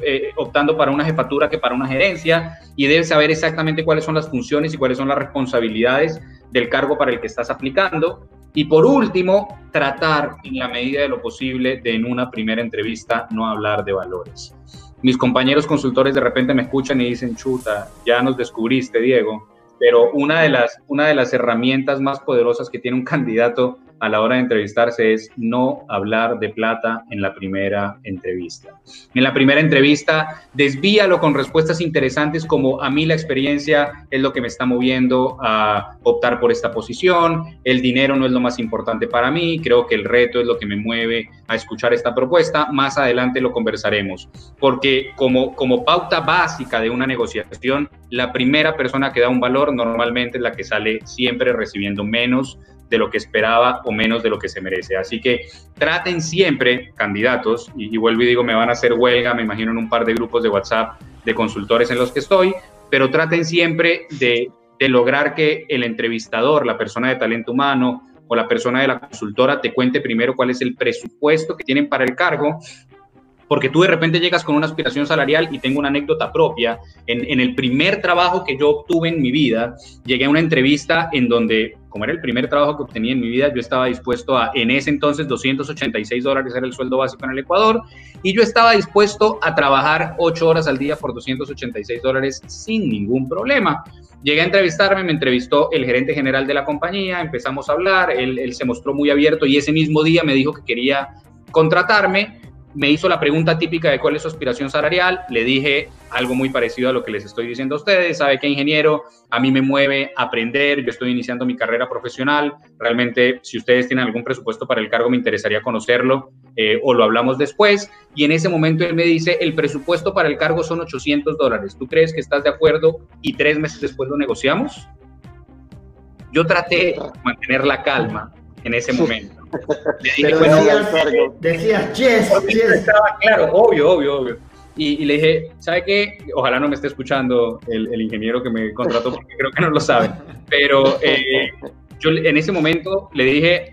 eh, optando para una jefatura que para una gerencia y debes saber exactamente cuáles son las funciones y cuáles son las responsabilidades del cargo para el que estás aplicando. Y por último, tratar en la medida de lo posible de en una primera entrevista no hablar de valores. Mis compañeros consultores de repente me escuchan y dicen, chuta, ya nos descubriste, Diego, pero una de las, una de las herramientas más poderosas que tiene un candidato a la hora de entrevistarse es no hablar de plata en la primera entrevista. En la primera entrevista, desvíalo con respuestas interesantes como a mí la experiencia es lo que me está moviendo a optar por esta posición, el dinero no es lo más importante para mí, creo que el reto es lo que me mueve a escuchar esta propuesta, más adelante lo conversaremos, porque como, como pauta básica de una negociación, la primera persona que da un valor normalmente es la que sale siempre recibiendo menos de lo que esperaba o menos de lo que se merece. Así que traten siempre, candidatos, y, vuelvo y digo, me van a hacer huelga, me imagino en un par de grupos de WhatsApp de consultores en los que estoy, pero traten siempre de, de lograr que el entrevistador, la persona de talento humano o la persona de la consultora te cuente primero cuál es el presupuesto que tienen para el cargo porque tú de repente llegas con una aspiración salarial y tengo una anécdota propia. En, en, el primer trabajo que yo obtuve en mi vida, llegué a una entrevista en donde, como era el primer trabajo que obtenía en mi vida, yo estaba dispuesto a, en ese entonces, 286 dólares era el sueldo básico en el Ecuador, y yo estaba dispuesto a trabajar 8 horas al día por 286 dólares sin ningún problema. Llegué a entrevistarme, me entrevistó el gerente general de la compañía, empezamos a hablar, él se mostró muy abierto y ese mismo día me dijo que quería contratarme me hizo la pregunta típica de cuál es su aspiración salarial, le dije algo muy parecido a lo que les estoy diciendo a ustedes, sabe que ingeniero, a mí me mueve aprender, yo estoy iniciando mi carrera profesional, realmente si ustedes tienen algún presupuesto para el cargo me interesaría conocerlo eh, o lo hablamos después, y en ese momento él me dice, el presupuesto para el cargo son 800 dólares, ¿tú crees que estás de acuerdo y tres meses después lo negociamos? Yo traté de mantener la calma en ese momento. Le dije, Pero decías, yes, Estaba claro, obvio, obvio, obvio. Y, le dije, ¿sabe qué? Ojalá no me esté escuchando el, ingeniero que me contrató, porque creo que no lo sabe. Pero eh, yo en ese momento le dije,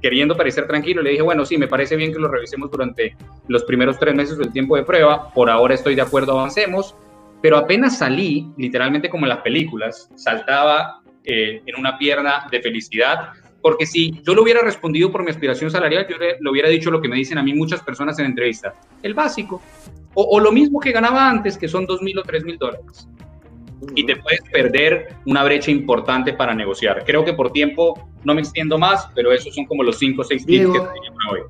queriendo parecer tranquilo, le dije, bueno, sí, me parece bien que lo revisemos durante los primeros tres meses del tiempo de prueba. Por ahora estoy de acuerdo, avancemos. Pero apenas salí, literalmente como en las películas, saltaba eh, en una pierna de felicidad porque si yo lo hubiera respondido por mi aspiración salarial, yo le, hubiera dicho lo que me dicen a mí muchas personas en entrevista, el básico, o, lo mismo que ganaba antes, que son dos mil o tres mil dólares. Y te puedes perder una brecha importante para negociar. Creo que por tiempo no me extiendo más, pero esos son como los cinco o seis tips que tenía hoy.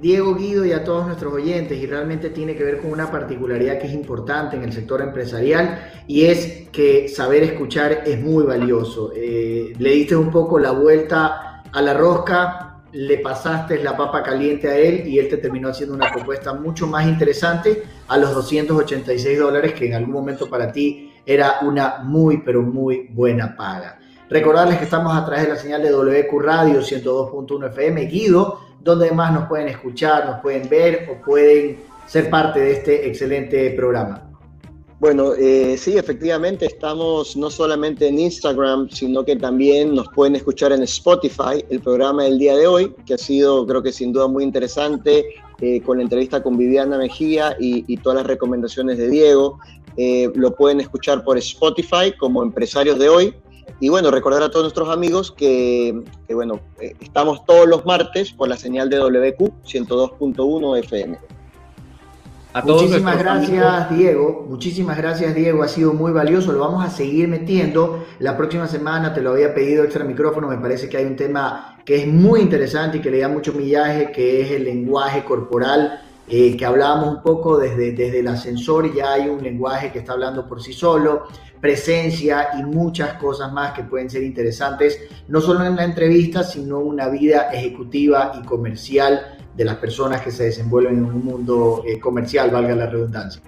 Diego Guido y a todos nuestros oyentes y realmente tiene que ver con una particularidad que es importante en el sector empresarial y es que saber escuchar es muy valioso. Eh, le diste un poco la vuelta a la rosca, le pasaste la papa caliente a él y él te terminó haciendo una propuesta mucho más interesante a los 286 dólares que en algún momento para ti era una muy, pero muy buena paga. Recordarles que estamos a través de la señal de WQ Radio 102.1 FM Guido, donde además nos pueden escuchar, nos pueden ver o pueden ser parte de este excelente programa. Bueno, eh, sí, efectivamente estamos no solamente en Instagram, sino que también nos pueden escuchar en Spotify, el programa del día de hoy, que ha sido, creo que sin duda, muy interesante, eh, con la entrevista con Viviana Mejía y, todas las recomendaciones de Diego. Eh, lo pueden escuchar por Spotify como Empresarios de Hoy. Y bueno, recordar a todos nuestros amigos que, bueno, estamos todos los martes por la señal de WQ 102.1 FM muchísimas gracias, Diego. Muchísimas gracias, Diego. Ha sido muy valioso. Lo vamos a seguir metiendo. La próxima semana te lo había pedido extra micrófono. Me parece que hay un tema que es muy interesante y que le da mucho millaje, que es el lenguaje corporal. Eh, que hablábamos un poco desde, desde el ascensor, ya hay un lenguaje que está hablando por sí solo, presencia y muchas cosas más que pueden ser interesantes, no solo en la entrevista, sino una vida ejecutiva y comercial de las personas que se desenvuelven en un mundo eh, comercial, valga la redundancia.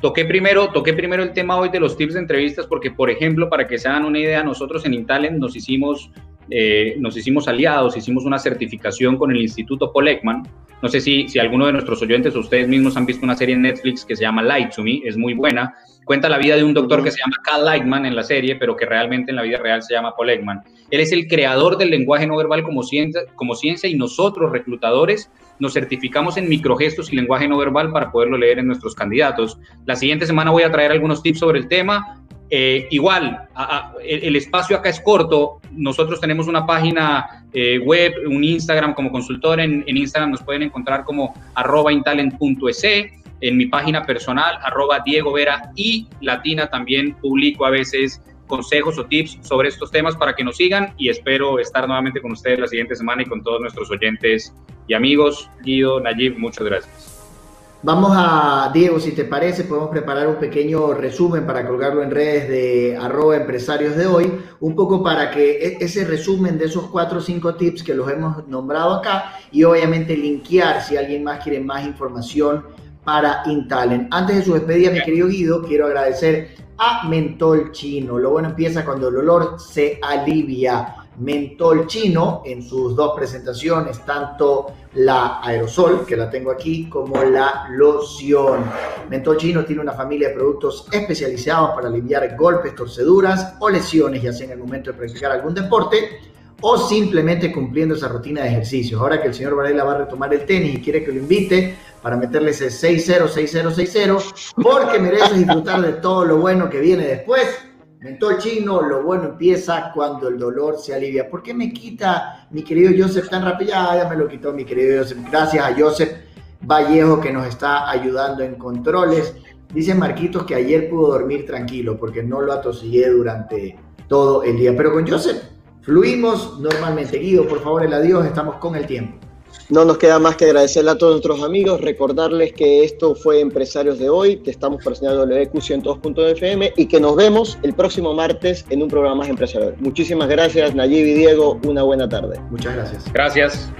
Toqué primero, toqué primero el tema hoy de los tips de entrevistas porque, por ejemplo, para que se hagan una idea, nosotros en Intalent nos hicimos, eh, nos hicimos aliados, hicimos una certificación con el Instituto Paul Ekman. No sé si, si alguno de nuestros oyentes o ustedes mismos han visto una serie en Netflix que se llama Light to Me, es muy buena. Cuenta la vida de un doctor que se llama Cal Lightman en la serie, pero que realmente en la vida real se llama Paul Ekman. Él es el creador del lenguaje no verbal como ciencia, como ciencia y nosotros, reclutadores, nos certificamos en microgestos y lenguaje no verbal para poderlo leer en nuestros candidatos. La siguiente semana voy a traer algunos tips sobre el tema. Eh, igual, el, espacio acá es corto. Nosotros tenemos una página eh, web, un Instagram como consultor. En, Instagram nos pueden encontrar como arroba intalent.es en mi página personal, arroba Diego Vera y Latina también publico a veces consejos o tips sobre estos temas para que nos sigan y espero estar nuevamente con ustedes la siguiente semana y con todos nuestros oyentes y amigos. Guido, Nayib, muchas gracias. Vamos a, Diego, si te parece, podemos preparar un pequeño resumen para colgarlo en redes de arroba empresarios de hoy, un poco para que e, ese resumen de esos cuatro o cinco tips que los hemos nombrado acá y obviamente linkear si alguien más quiere más información para Intalent. Antes de su despedida, mi querido Guido, quiero agradecer a Mentol Chino. Lo bueno empieza cuando el olor se alivia. Mentol Chino en sus dos presentaciones, tanto la aerosol, que la tengo aquí, como la loción. Mentol Chino tiene una familia de productos especializados para aliviar golpes, torceduras o lesiones, ya sea en el momento de practicar algún deporte o simplemente cumpliendo esa rutina de ejercicios. Ahora que el señor Varela va a retomar el tenis y quiere que lo invite para meterle ese 6-0, 6-0, 6-0, porque merece disfrutar de todo lo bueno que viene después. Mentor chino, lo bueno empieza cuando el dolor se alivia. ¿Por qué me quita mi querido Joseph tan rápido? Ya, me lo quitó mi querido Joseph. Gracias a Joseph Vallejo que nos está ayudando en controles. Dice Marquitos que ayer pudo dormir tranquilo porque no lo atosigué durante todo el día. Pero con Joseph fluimos normalmente. Guido, por favor, el adiós, estamos con el tiempo. No nos queda más que agradecerle a todos nuestros amigos, recordarles que esto fue Empresarios de hoy, que estamos por señal WQ102.fm y que nos vemos el próximo martes en un programa más empresarial. Muchísimas gracias, Nayib y Diego, una buena tarde. Muchas gracias. Gracias.